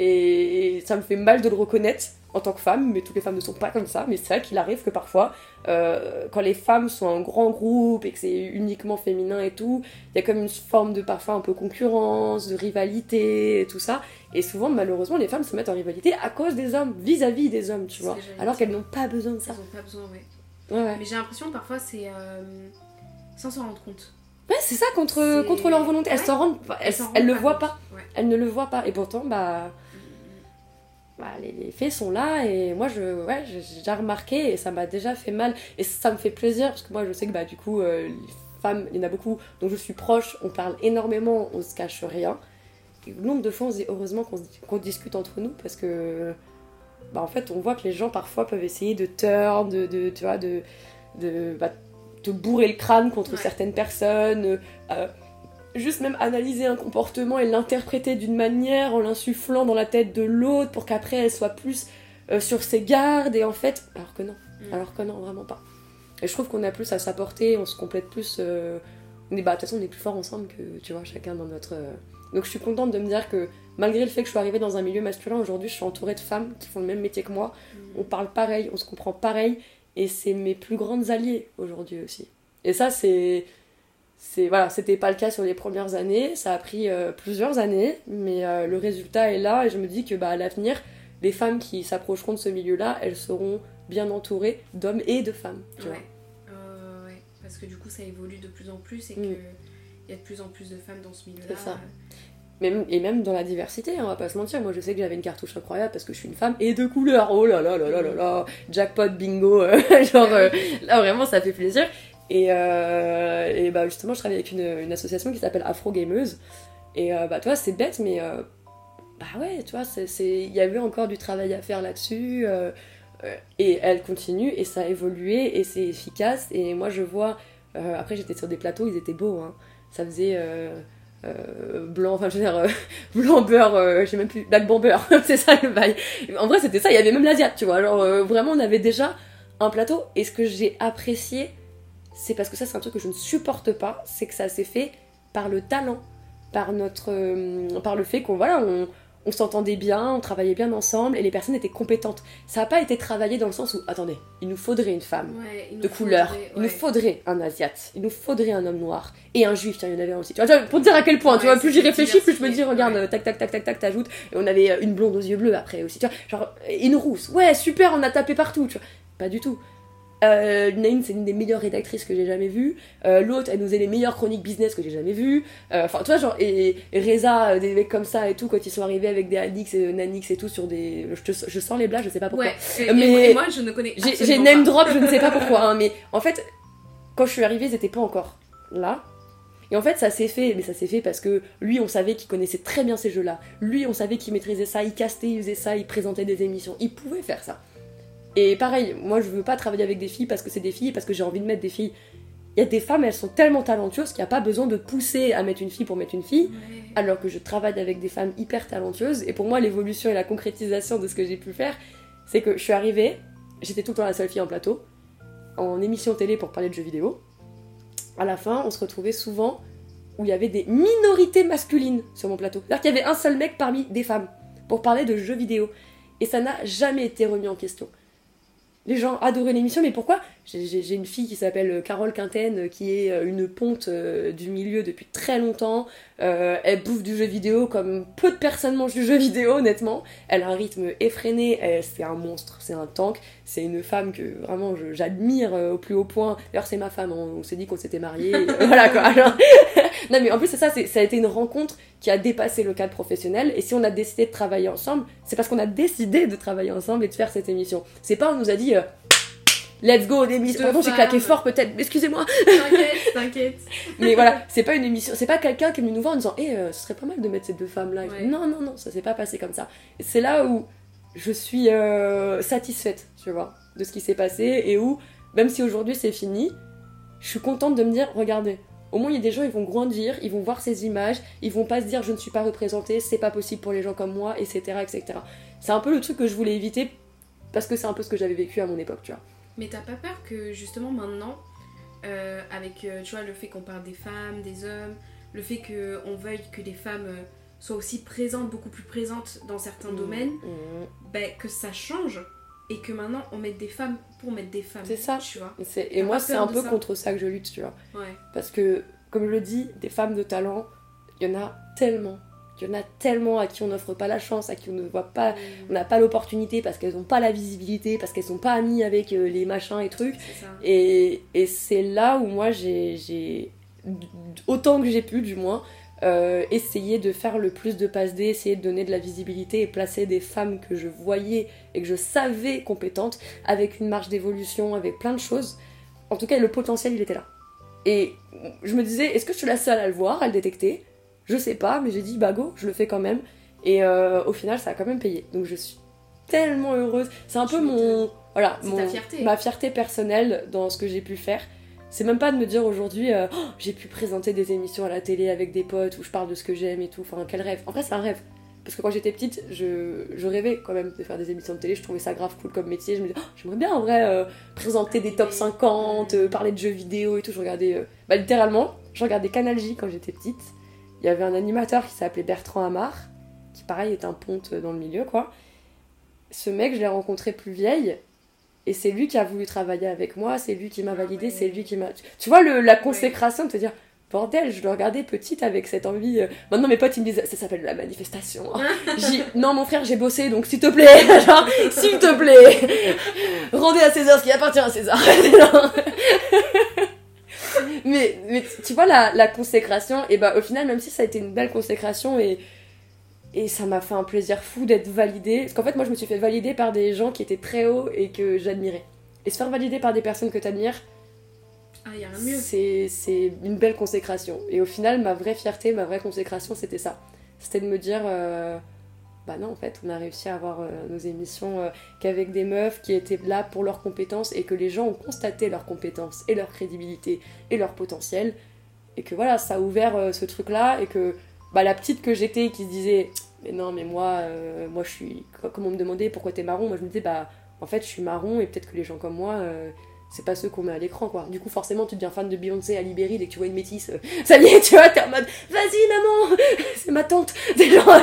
Speaker 2: Et ça me fait mal de le reconnaître en tant que femme, mais toutes les femmes ne sont pas comme ça. Mais c'est vrai qu'il arrive que parfois, euh, quand les femmes sont en grand groupe et que c'est uniquement féminin et tout, il y a comme une forme de parfois un peu concurrence, de rivalité et tout ça. Et souvent, malheureusement, les femmes se mettent en rivalité à cause des hommes, vis-à-vis des hommes, tu vois. Alors qu'elles n'ont pas besoin de ça.
Speaker 1: Ils ont pas besoin, ouais.
Speaker 2: Ouais, ouais.
Speaker 1: Mais j'ai l'impression parfois c'est euh, sans s'en rendre compte.
Speaker 2: Ouais, c'est ça contre, contre leur volonté. Elles s'en rendent, elles, elles le voient pas. Elles ne le voient pas. Et pourtant, bah, bah, les, les faits sont là et moi je ouais j'ai déjà remarqué et ça m'a déjà fait mal et ça me fait plaisir parce que moi je sais que bah du coup euh, les femmes il y en a beaucoup dont je suis proche on parle énormément on se cache rien et le nombre de fois on se dit heureusement qu'on se- qu'on discute entre nous parce que bah en fait on voit que les gens parfois peuvent essayer de turn de, de tu vois de de bah, te bourrer le crâne contre
Speaker 1: Ouais.
Speaker 2: certaines personnes euh, juste même analyser un comportement et l'interpréter d'une manière en l'insufflant dans la tête de l'autre pour qu'après elle soit plus euh, sur ses gardes et en fait alors que non
Speaker 1: Mm.
Speaker 2: alors que non vraiment pas et je trouve qu'on a plus à s'apporter on se complète plus euh, on est bah de toute façon on est plus fort ensemble que tu vois chacun dans notre euh, donc je suis contente de me dire que malgré le fait que je suis arrivée dans un milieu masculin aujourd'hui je suis entourée de femmes qui font le même métier que moi
Speaker 1: Mm.
Speaker 2: on parle pareil, on se comprend pareil, et c'est mes plus grandes alliées aujourd'hui aussi. Et ça, c'est. c'est voilà, c'était pas le cas sur les premières années, ça a pris euh, plusieurs années, mais euh, le résultat est là, et je me dis que bah, à l'avenir, les femmes qui s'approcheront de ce milieu-là, elles seront bien entourées d'hommes et de femmes. Tu
Speaker 1: Ouais.
Speaker 2: vois.
Speaker 1: Euh, ouais. Parce que du coup ça évolue de plus en plus et
Speaker 2: Mm.
Speaker 1: que il y a de plus en plus de femmes dans ce milieu-là.
Speaker 2: C'est ça. Et même dans la diversité, hein, on va pas se mentir. Moi, je sais que j'avais une cartouche incroyable parce que je suis une femme et de couleur. Oh là là là là là là. Jackpot, bingo. euh, genre, euh, là, vraiment, ça fait plaisir. Et, euh, et bah, justement, je travaille avec une, association qui s'appelle Afro Gameuse. Et euh, bah, toi, c'est bête, mais bah ouais, tu vois, il y avait encore du travail à faire là-dessus. et elle continue et ça a évolué et c'est efficace. Et moi, je vois. après, j'étais sur des plateaux, ils étaient beaux. Hein. Ça faisait. Euh, blanc, enfin je veux dire, euh, blanc beurre, euh, j'ai même plus, black bomber, c'est ça le bail. En vrai c'était ça, il y avait même l'asiat, tu vois, genre vraiment on avait déjà un plateau, et ce que j'ai apprécié, c'est parce que ça c'est un truc que je ne supporte pas, c'est que ça s'est fait par le talent, par notre, par le fait qu'on, voilà, on, on s'entendait bien, on travaillait bien ensemble, et les personnes étaient compétentes. Ça n'a pas été travaillé dans le sens où, attendez, il nous faudrait une femme
Speaker 1: Ouais,
Speaker 2: de couleur.
Speaker 1: faudrait-
Speaker 2: Il nous faudrait un asiate, il nous faudrait un homme noir et un juif, tiens, il y en avait un aussi. Tu vois, pour te dire à quel point, tu vois, plus j'y réfléchis, plus je me dis, regarde, tac, tac, tac, tac, tac, t'ajoutes. Et on avait une blonde aux yeux bleus après aussi, tu vois, genre, et une rousse. Ouais, super, on a tapé partout, tu vois. Pas du tout. Euh, Naïn, c'est une des meilleures rédactrices que j'ai jamais vues. Euh, L'autre, elle nous faisait les meilleures chroniques business que j'ai jamais vues. Euh, Enfin, tu vois, genre, et, et Reza, euh, des mecs comme ça et tout, quand ils sont arrivés avec des Alix et Nanix et tout sur des. Je, te- je sens les blagues, je sais pas pourquoi.
Speaker 1: Ouais,
Speaker 2: Mais-
Speaker 1: et moi je ne connais
Speaker 2: J'ai name
Speaker 1: pas.
Speaker 2: drop, je ne sais pas pourquoi, hein, mais en fait, quand je suis arrivée, ils étaient pas encore là. Et en fait, ça s'est fait, mais ça s'est fait parce que lui, on savait qu'il connaissait très bien ces jeux-là. Lui, on savait qu'il maîtrisait ça, il castait, il faisait ça, il présentait des émissions. Il pouvait faire ça. Et pareil, moi, je veux pas travailler avec des filles parce que c'est des filles, parce que j'ai envie de mettre des filles. Il y a des femmes, elles sont tellement talentueuses qu'il n'y a pas besoin de pousser à mettre une fille pour mettre une fille alors que je travaille avec des femmes hyper talentueuses. Et pour moi, l'évolution et la concrétisation de ce que j'ai pu faire, c'est que je suis arrivée, j'étais tout le temps la seule fille en plateau, en émission télé pour parler de jeux vidéo. À la fin, on se retrouvait souvent où il y avait des minorités masculines sur mon plateau. C'est-à-dire qu'il y avait un seul mec parmi des femmes pour parler de jeux vidéo. Et ça n'a jamais été remis en question. Les gens adoraient l'émission, mais pourquoi? J'ai- une fille qui s'appelle euh, Carole Quinten, euh, qui est euh, une ponte du milieu depuis très longtemps. Elle bouffe du jeu vidéo comme peu de personnes mangent du jeu vidéo, honnêtement. Elle a un rythme effréné, c'est un monstre, c'est un tank. C'est une femme que vraiment j'admire au plus haut point. D'ailleurs, c'est ma femme, hein, on s'est dit qu'on s'était mariés. voilà quoi. Non, mais en plus, c'est ça, c'est- ça a été une rencontre qui a dépassé le cadre professionnel. Et si on a décidé de travailler ensemble, c'est parce qu'on a décidé de travailler ensemble et de faire cette émission. C'est pas on nous a dit. euh, Let's go, l'émission.
Speaker 1: Deux
Speaker 2: Pardon, j'ai claqué fort peut-être, excusez-moi.
Speaker 1: T'inquiète, t'inquiète.
Speaker 2: Mais voilà, c'est pas une émission, c'est pas quelqu'un qui est venu nous voir en disant Eh, euh, ce serait pas mal de mettre ces deux femmes là.
Speaker 1: Ouais.
Speaker 2: Non, non, non, ça s'est pas passé comme ça. C'est là où je suis euh, satisfaite, tu vois, de ce qui s'est passé et où, même si aujourd'hui c'est fini, je suis contente de me dire Regardez, au moins il y a des gens, ils vont grandir, ils vont voir ces images, ils vont pas se dire Je ne suis pas représentée, c'est pas possible pour les gens comme moi, etc. etc. C'est un peu le truc que je voulais éviter parce que c'est un peu ce que j'avais vécu à mon époque, tu vois.
Speaker 1: Mais t'as pas peur que justement maintenant, euh, avec euh, tu vois, le fait qu'on parle des femmes, des hommes, le fait qu'on veuille que les femmes euh, soient aussi présentes, beaucoup plus présentes dans certains domaines,
Speaker 2: Mmh.
Speaker 1: ben, que ça change et que maintenant on mette des femmes pour mettre des femmes.
Speaker 2: C'est ça.
Speaker 1: Tu vois.
Speaker 2: Et, moi, c'est un peu
Speaker 1: ça
Speaker 2: contre ça que je lutte, tu vois.
Speaker 1: Ouais.
Speaker 2: Parce que, comme je le dis, des femmes de talent, il y en a tellement. Il y en a tellement à qui on n'offre pas la chance, à qui on ne voit pas, on n'a pas l'opportunité parce qu'elles n'ont pas la visibilité, parce qu'elles sont pas amies avec euh, les machins et trucs. Et, et c'est là où moi j'ai autant que j'ai pu du moins, euh, essayé de faire le plus de passes D, essayer de donner de la visibilité et placer des femmes que je voyais et que je savais compétentes, avec une marge d'évolution, avec plein de choses. En tout cas, le potentiel, il était là. Et je me disais, est-ce que je suis la seule à le voir, à le détecter? Je sais pas, mais j'ai dit, bah go, je le fais quand même. Et euh, au final, ça a quand même payé. Donc je suis tellement heureuse. C'est un peu mon... Voilà, mon, ma fierté personnelle dans ce que j'ai pu faire. C'est même pas de me dire aujourd'hui, euh, Oh, j'ai pu présenter des émissions à la télé avec des potes où je parle de ce que j'aime et tout. Enfin, quel rêve. En vrai, c'est un rêve. Parce que quand j'étais petite, je, je rêvais quand même de faire des émissions de télé. Je trouvais ça grave cool comme métier. Je me disais, Oh, j'aimerais bien en vrai euh, présenter des top 50, euh, parler de jeux vidéo et tout. Je regardais, bah, littéralement, je regardais Canal J quand j'étais petite. Il y avait un animateur qui s'appelait Bertrand Amar, qui pareil est un ponte dans le milieu, quoi. Ce mec, je l'ai rencontré plus vieille. Et c'est lui qui a voulu travailler avec moi, c'est lui qui m'a validé,
Speaker 1: ouais.
Speaker 2: c'est lui qui m'a. Tu vois, le, la consécration de te dire, bordel, je le regardais petite avec cette envie. euh, Maintenant, mes potes, ils me disent, ça s'appelle la manifestation. hein. J'ai dit, non, mon frère, j'ai bossé, donc s'il te plaît, genre, s'il te plaît, rendez à César ce qui appartient à César. Mais, mais tu vois, la, la consécration, et bah, au final, même si ça a été une belle consécration et. Et ça m'a fait un plaisir fou d'être validée. Parce qu'en fait, moi, je me suis fait valider par des gens qui étaient très hauts et que j'admirais. Et se faire valider par des personnes que t'admires,
Speaker 1: Ah, y a rien de mieux.
Speaker 2: c'est c'est une belle consécration. Et au final, ma vraie fierté, ma vraie consécration, c'était ça. C'était de me dire, euh, bah non, en fait, on a réussi à avoir euh, nos émissions euh, qu'avec des meufs qui étaient là pour leurs compétences et que les gens ont constaté leurs compétences et leur crédibilité et leur potentiel. Et que voilà, ça a ouvert ce truc-là et que bah, la petite que j'étais qui se disait, mais non, mais moi, euh, moi je suis. Comme on me demandait pourquoi t'es marron, moi je me disais, bah en fait, je suis marron et peut-être que les gens comme moi. euh, c'est pas ceux qu'on met à l'écran quoi. Du coup forcément tu deviens fan de Beyoncé à Libéry dès que tu vois une métisse. euh, ça y est, tu vois, t'es en mode vas-y maman, c'est ma tante. Genre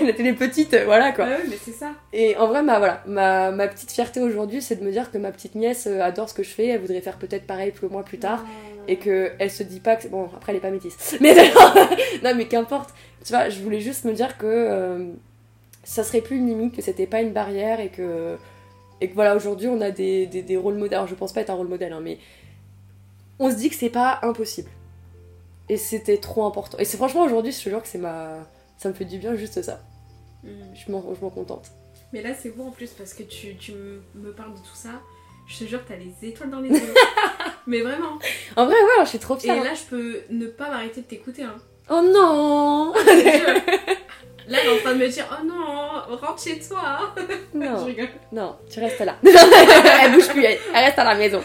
Speaker 2: elle était les petites, euh, voilà quoi.
Speaker 1: Ouais, ouais, mais c'est ça.
Speaker 2: Et en vrai ma voilà, ma, ma petite fierté aujourd'hui c'est de me dire que ma petite nièce euh, adore ce que je fais, elle voudrait faire peut-être pareil que moi plus tard et que elle se dit pas que c'est bon après elle est pas métisse. Mais non mais qu'importe. Tu vois, je voulais juste me dire que euh, ça serait plus une limite, que c'était pas une barrière et que et que voilà aujourd'hui on a des, des, des rôles modèles. Alors je pense pas être un rôle modèle hein, mais on se dit que c'est pas impossible. Et c'était trop important. Et c'est franchement aujourd'hui, je te jure que c'est ma ça me fait du bien juste ça.
Speaker 1: Mm.
Speaker 2: Je m'en je m'en contente.
Speaker 1: Mais là, c'est beau en plus parce que tu, tu me me parles de tout ça. Je te jure que t'as les étoiles dans les yeux. Mais vraiment.
Speaker 2: En vrai ouais, je suis trop
Speaker 1: Et
Speaker 2: fière.
Speaker 1: là, je peux ne pas m'arrêter de t'écouter. Hein.
Speaker 2: Oh non
Speaker 1: Je. Là, elle est en train de me dire Oh non, rentre chez toi. Je
Speaker 2: Non,
Speaker 1: rigole.
Speaker 2: non, tu restes là. elle bouge plus, elle, elle reste à la maison.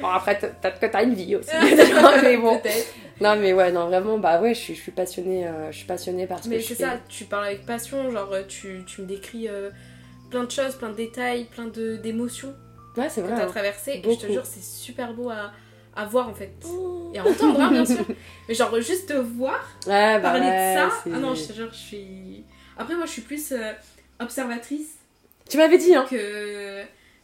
Speaker 2: Bon, après, t'as- t'as une vie aussi. mais bon. Non, mais ouais, non, vraiment, bah ouais, je suis, je suis passionnée, euh, je suis passionnée par ce
Speaker 1: Mais
Speaker 2: que je
Speaker 1: c'est
Speaker 2: fais.
Speaker 1: ça, tu parles avec passion. Genre, tu, tu me décris euh, plein de choses, plein de détails, plein de- d'émotions
Speaker 2: Ouais, c'est
Speaker 1: que
Speaker 2: vrai.
Speaker 1: t'as
Speaker 2: hein.
Speaker 1: traversées. Et je te jure, c'est super beau à, à voir en fait. Et à entendre, hein, bien sûr. Mais genre, juste te voir.
Speaker 2: Ouais, bah
Speaker 1: parler
Speaker 2: ouais,
Speaker 1: de ça. Ah non, je te jure, je suis. Après, moi, je suis plus euh, observatrice
Speaker 2: Tu m'avais dit, hein.
Speaker 1: que.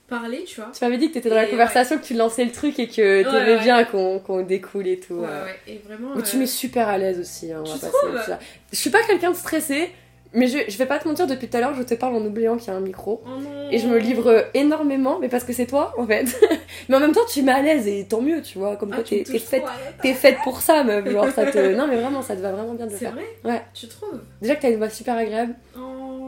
Speaker 1: parler, tu vois.
Speaker 2: Tu m'avais dit que t'étais dans la conversation, que tu lançais le truc et que t'aimais
Speaker 1: ouais.
Speaker 2: bien qu'on qu'on découle et tout.
Speaker 1: Ouais,
Speaker 2: euh.
Speaker 1: ouais. Et vraiment.
Speaker 2: Mais tu
Speaker 1: euh,
Speaker 2: m'es super à l'aise aussi, hein, on va passer. Je suis pas quelqu'un de stressé, mais je, je vais pas te mentir, depuis tout à l'heure, je te parle en oubliant qu'il y a un micro.
Speaker 1: oh.
Speaker 2: Et je me livre énormément, mais parce que c'est toi, en fait. mais en même temps, tu mets à l'aise et tant mieux, tu vois. Comme
Speaker 1: Ah, me
Speaker 2: t'es faite, faite pour ça, meuf. Genre, ça te. Non, mais vraiment, ça te va vraiment bien de le
Speaker 1: C'est
Speaker 2: faire.
Speaker 1: vrai
Speaker 2: Ouais.
Speaker 1: Tu trouves
Speaker 2: Déjà que t'as une voix super agréable.
Speaker 1: Oh.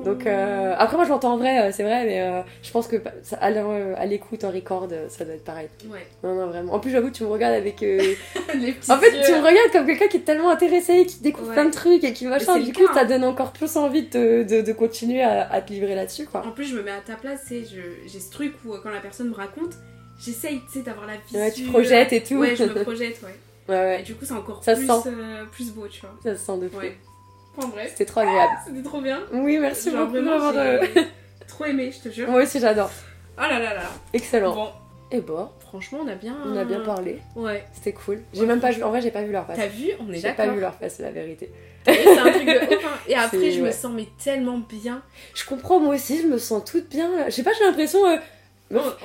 Speaker 2: Donc, euh, après, moi, je l'entends en vrai, euh, c'est vrai, mais euh, je pense que ça- à l'écoute, en record, ça doit être pareil.
Speaker 1: Ouais.
Speaker 2: Non, non, vraiment. En plus, j'avoue, tu me regardes avec. euh,
Speaker 1: Les petits
Speaker 2: En fait,
Speaker 1: yeux.
Speaker 2: tu me regardes comme quelqu'un qui est tellement intéressé, qui découvre
Speaker 1: Ouais.
Speaker 2: plein de trucs et qui machin.
Speaker 1: c'est
Speaker 2: Du coup,
Speaker 1: cas,
Speaker 2: ça
Speaker 1: hein.
Speaker 2: donne encore plus envie de, de, de continuer à, à te livrer là-dessus, quoi.
Speaker 1: En plus, je me mets à ta place, et je- j'ai ce truc où quand la personne me raconte, j'essaye, tu sais, d'avoir la vision.
Speaker 2: Ouais, tu projettes et tout.
Speaker 1: Ouais, je me projette, ouais.
Speaker 2: Ouais,
Speaker 1: Et
Speaker 2: ouais.
Speaker 1: du coup, c'est encore
Speaker 2: Ça
Speaker 1: plus,
Speaker 2: sent.
Speaker 1: plus beau, tu vois.
Speaker 2: Ça se sent de fou.
Speaker 1: Enfin bref,
Speaker 2: C'était trop agréable.
Speaker 1: c'était trop bien.
Speaker 2: Oui, merci
Speaker 1: Genre,
Speaker 2: beaucoup
Speaker 1: vraiment,
Speaker 2: d'avoir. euh,
Speaker 1: j'ai trop aimé, je te jure.
Speaker 2: Moi aussi, j'adore.
Speaker 1: Oh là là là.
Speaker 2: Excellent.
Speaker 1: Bon,
Speaker 2: Et bon,
Speaker 1: franchement, on a bien.
Speaker 2: on a bien parlé.
Speaker 1: Ouais.
Speaker 2: C'était cool. J'ai même pas vu. En vrai, j'ai pas vu leur face.
Speaker 1: T'as vu On est
Speaker 2: J'ai
Speaker 1: d'accord.
Speaker 2: pas vu leur face, c'est la vérité.
Speaker 1: T'as vu, C'est un truc de hein. Et après,
Speaker 2: C'est-
Speaker 1: je me sens mais tellement bien.
Speaker 2: Je comprends, moi aussi, je me sens toute bien. Je sais pas, j'ai l'impression. euh,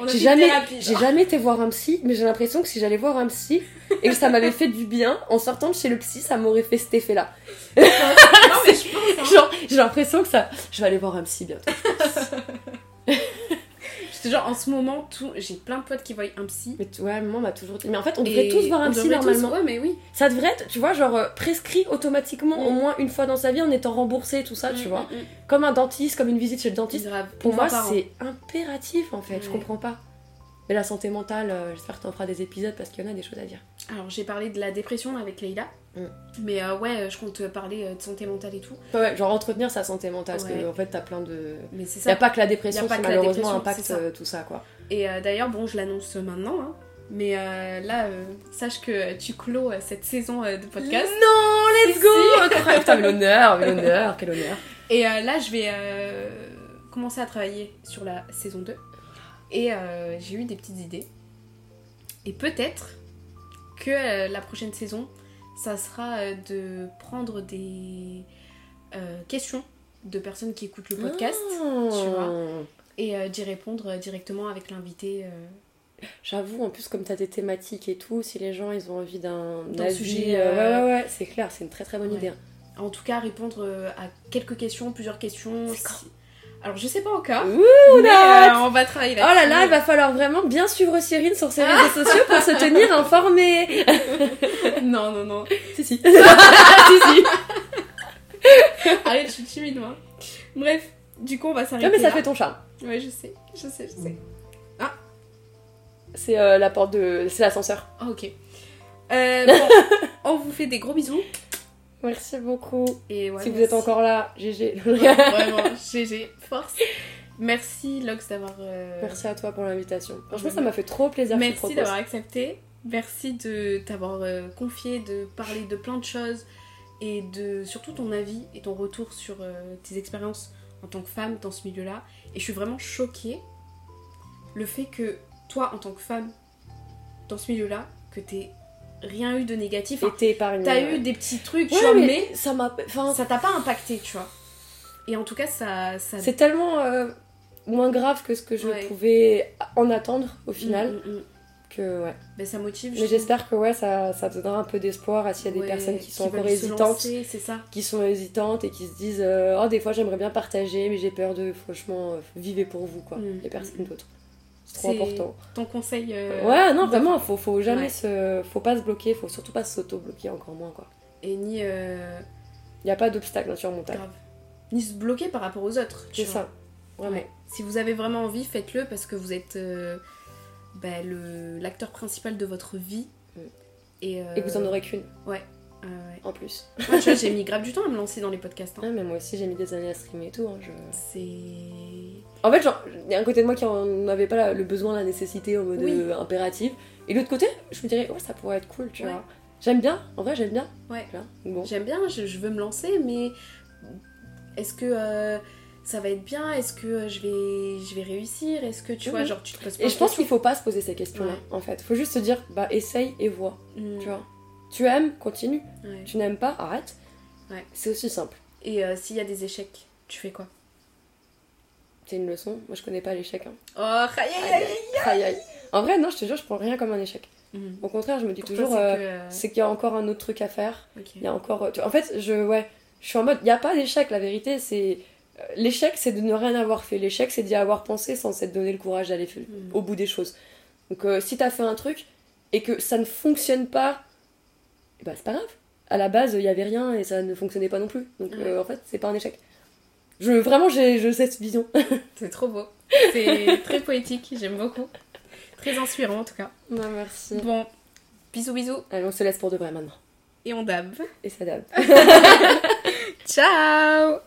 Speaker 2: J'ai jamais, j'ai été voir un psy, mais j'ai l'impression que si j'allais voir un psy et que ça m'avait fait du bien, en sortant de chez le psy, ça m'aurait fait cet effet-là.
Speaker 1: non, mais je pense. Hein.
Speaker 2: Genre, j'ai l'impression que ça. Je vais aller voir un psy bientôt.
Speaker 1: Jure, en ce moment, tout... j'ai plein de potes qui voient un psy.
Speaker 2: Mais tu- ouais, maman m'a toujours dit. Mais en fait, on devrait tous voir un psy
Speaker 1: tous-
Speaker 2: normalement.
Speaker 1: Ouais, mais oui.
Speaker 2: Ça devrait être, tu vois, genre euh, prescrit automatiquement
Speaker 1: Mm.
Speaker 2: au moins une fois dans sa vie en étant remboursé, tout ça, tu
Speaker 1: Mm,
Speaker 2: vois.
Speaker 1: mm, mm.
Speaker 2: Comme un dentiste, comme une visite chez le dentiste.
Speaker 1: Grave.
Speaker 2: Pour moi, c'est impératif en fait, je comprends pas. Mais la santé mentale, euh, j'espère que t'en feras des épisodes parce qu'il y en a des choses à dire.
Speaker 1: Alors, j'ai parlé de la dépression avec Leïla.
Speaker 2: Mm.
Speaker 1: Mais euh, ouais, je compte parler euh, de santé mentale et tout.
Speaker 2: Ouais, ouais, genre entretenir sa santé mentale parce
Speaker 1: Ouais.
Speaker 2: que en fait, t'as plein de.
Speaker 1: Mais c'est
Speaker 2: Y
Speaker 1: ça.
Speaker 2: a pas que la dépression
Speaker 1: Y
Speaker 2: qui malheureusement
Speaker 1: dépression,
Speaker 2: impacte
Speaker 1: ça.
Speaker 2: euh, tout ça quoi.
Speaker 1: Et euh, d'ailleurs, bon, je l'annonce maintenant. hein. Mais euh, là, sache que tu clôt euh, cette saison de podcast.
Speaker 2: Non, let's go. Incroyable. Putain, l'honneur, l'honneur, quel honneur.
Speaker 1: Et là, je vais commencer à travailler sur la saison 2. Et j'ai eu des petites idées. Et peut-être que la prochaine saison, ça sera euh, de prendre des euh, questions de personnes qui écoutent le podcast
Speaker 2: Ah.
Speaker 1: tu vois. et euh, d'y répondre directement avec l'invité.
Speaker 2: J'avoue, en plus, comme t'as des thématiques et tout, si les gens ils ont envie d'un
Speaker 1: sujet,
Speaker 2: euh, Ouais, ouais, ouais, c'est clair, c'est une très très bonne
Speaker 1: Ouais.
Speaker 2: idée.
Speaker 1: En tout cas, répondre à quelques questions, plusieurs questions. Si- Alors, je sais pas encore.
Speaker 2: Ouh,
Speaker 1: mais
Speaker 2: là
Speaker 1: euh, on va travailler
Speaker 2: Oh là là, il va falloir vraiment bien suivre Cyrine sur ses réseaux sociaux pour se tenir informée.
Speaker 1: Non, non, non.
Speaker 2: si, si.
Speaker 1: Arrête, je suis timide, moi. Bref, du coup, on va s'arrêter
Speaker 2: Non, mais ça
Speaker 1: là.
Speaker 2: fait ton charme.
Speaker 1: Ouais, je sais, je sais, je sais.
Speaker 2: C'est euh, la porte de. C'est l'ascenseur.
Speaker 1: Ah, ok. Euh, bon, on vous fait des gros bisous.
Speaker 2: Merci beaucoup.
Speaker 1: Et ouais,
Speaker 2: si vous êtes encore là, GG.
Speaker 1: Ouais, vraiment, GG, force. Merci, Lox, d'avoir. euh,
Speaker 2: Merci à toi pour l'invitation. Franchement, ça m'a fait trop plaisir.
Speaker 1: Merci d'avoir accepté. Merci de t'avoir euh, confié, de parler de plein de choses et de surtout ton avis et ton retour sur euh, tes expériences en tant que femme dans ce milieu-là. Et je suis vraiment choquée le fait que toi, en tant que femme dans ce milieu-là, que t'aies rien eu de négatif. Enfin. T'as
Speaker 2: ouais.
Speaker 1: eu des petits trucs, tu
Speaker 2: Ouais,
Speaker 1: vois,
Speaker 2: mais,
Speaker 1: mais
Speaker 2: ça m'a. Enfin,
Speaker 1: ça t'a pas impacté, tu vois. Et en tout cas, ça. ça...
Speaker 2: c'est tellement euh, moins grave que ce que je
Speaker 1: Ouais.
Speaker 2: pouvais en attendre au final
Speaker 1: Mm, mm, mm.
Speaker 2: que ouais.
Speaker 1: Ben, ça motive.
Speaker 2: Mais j'espère que ouais, ça, ça donnera un peu d'espoir à s'il y a des personnes qui sont encore hésitantes,
Speaker 1: lancer, C'est ça.
Speaker 2: qui sont hésitantes et qui se disent euh, oh des fois j'aimerais bien partager mais j'ai peur de franchement euh, vivez pour vous quoi,
Speaker 1: Mm.
Speaker 2: et personne d'autre. C'est trop important.
Speaker 1: Ton conseil. euh,
Speaker 2: ouais non vraiment faut faut jamais
Speaker 1: Ouais.
Speaker 2: se faut pas se bloquer, faut surtout pas s'auto bloquer encore moins quoi.
Speaker 1: Et ni. euh,
Speaker 2: Il y a pas d'obstacle insurmontable.
Speaker 1: grave. Ni se bloquer par rapport aux autres.
Speaker 2: C'est ça. Vraiment.
Speaker 1: Ouais. Si vous avez vraiment envie, faites-le parce que vous êtes euh, bah, l'acteur principal de votre vie.
Speaker 2: Mm.
Speaker 1: Et, euh,
Speaker 2: Et vous en aurez qu'une
Speaker 1: ouais.
Speaker 2: en plus.
Speaker 1: Moi, tu vois, j'ai mis grave du temps à me lancer dans les podcasts. hein.
Speaker 2: Mais moi aussi j'ai mis des années à streamer et tout. hein, je...
Speaker 1: C'est.
Speaker 2: En fait, genre, il y a un côté de moi qui en avait pas le besoin, la nécessité en mode
Speaker 1: Oui.
Speaker 2: euh, impératif. Et l'autre côté, je me dirais, ouais, ça pourrait être cool, tu
Speaker 1: Ouais.
Speaker 2: vois. J'aime bien, en vrai, j'aime bien.
Speaker 1: Ouais.
Speaker 2: Bon.
Speaker 1: J'aime bien, je, je veux me lancer, mais est-ce que euh, ça va être bien? Est-ce que euh, je vais, je vais réussir? Est-ce que tu vois,
Speaker 2: Mhm.
Speaker 1: genre, tu te poses pas
Speaker 2: Et je pense qu'il
Speaker 1: questions
Speaker 2: faut pas se poser ces questions-là,
Speaker 1: Ouais.
Speaker 2: en fait. Faut juste se dire, bah, essaye et vois,
Speaker 1: Mm.
Speaker 2: tu vois. Tu aimes, continue.
Speaker 1: Ouais.
Speaker 2: Tu n'aimes pas, arrête.
Speaker 1: Ouais.
Speaker 2: C'est aussi simple.
Speaker 1: Et euh, s'il y a des échecs, tu fais quoi?
Speaker 2: C'est une leçon. Moi, je connais pas l'échec. Hein.
Speaker 1: Oh, aïe aïe aïe
Speaker 2: Aïe, aïe. En vrai, non, je te jure, je prends rien comme un échec.
Speaker 1: Mhm.
Speaker 2: Au contraire, je me dis toujours, euh,
Speaker 1: c'est euh,
Speaker 2: c'est qu'il y a encore un autre truc à faire. Il y a encore. En fait, je, ouais, je suis en mode, il n'y a pas d'échec. La vérité, c'est. L'échec, c'est de ne rien avoir fait. L'échec, c'est d'y avoir pensé sans s'être donné le courage d'aller
Speaker 1: Mhm.
Speaker 2: au bout des choses. Donc, euh, si t'as fait un truc et que ça ne fonctionne pas, ben, c'est pas grave. À la base, il y avait rien et ça ne fonctionnait pas non plus. Donc,
Speaker 1: Ouais.
Speaker 2: euh, en fait, c'est pas un échec. Je, vraiment, j'ai je, cette vision.
Speaker 1: C'est trop beau. C'est très poétique, j'aime beaucoup. Très inspirant en tout cas.
Speaker 2: non, merci.
Speaker 1: Bon, bisous bisous
Speaker 2: Allez, on se laisse pour de vrai maintenant.
Speaker 1: et on dab.
Speaker 2: Et ça dab.
Speaker 1: Ciao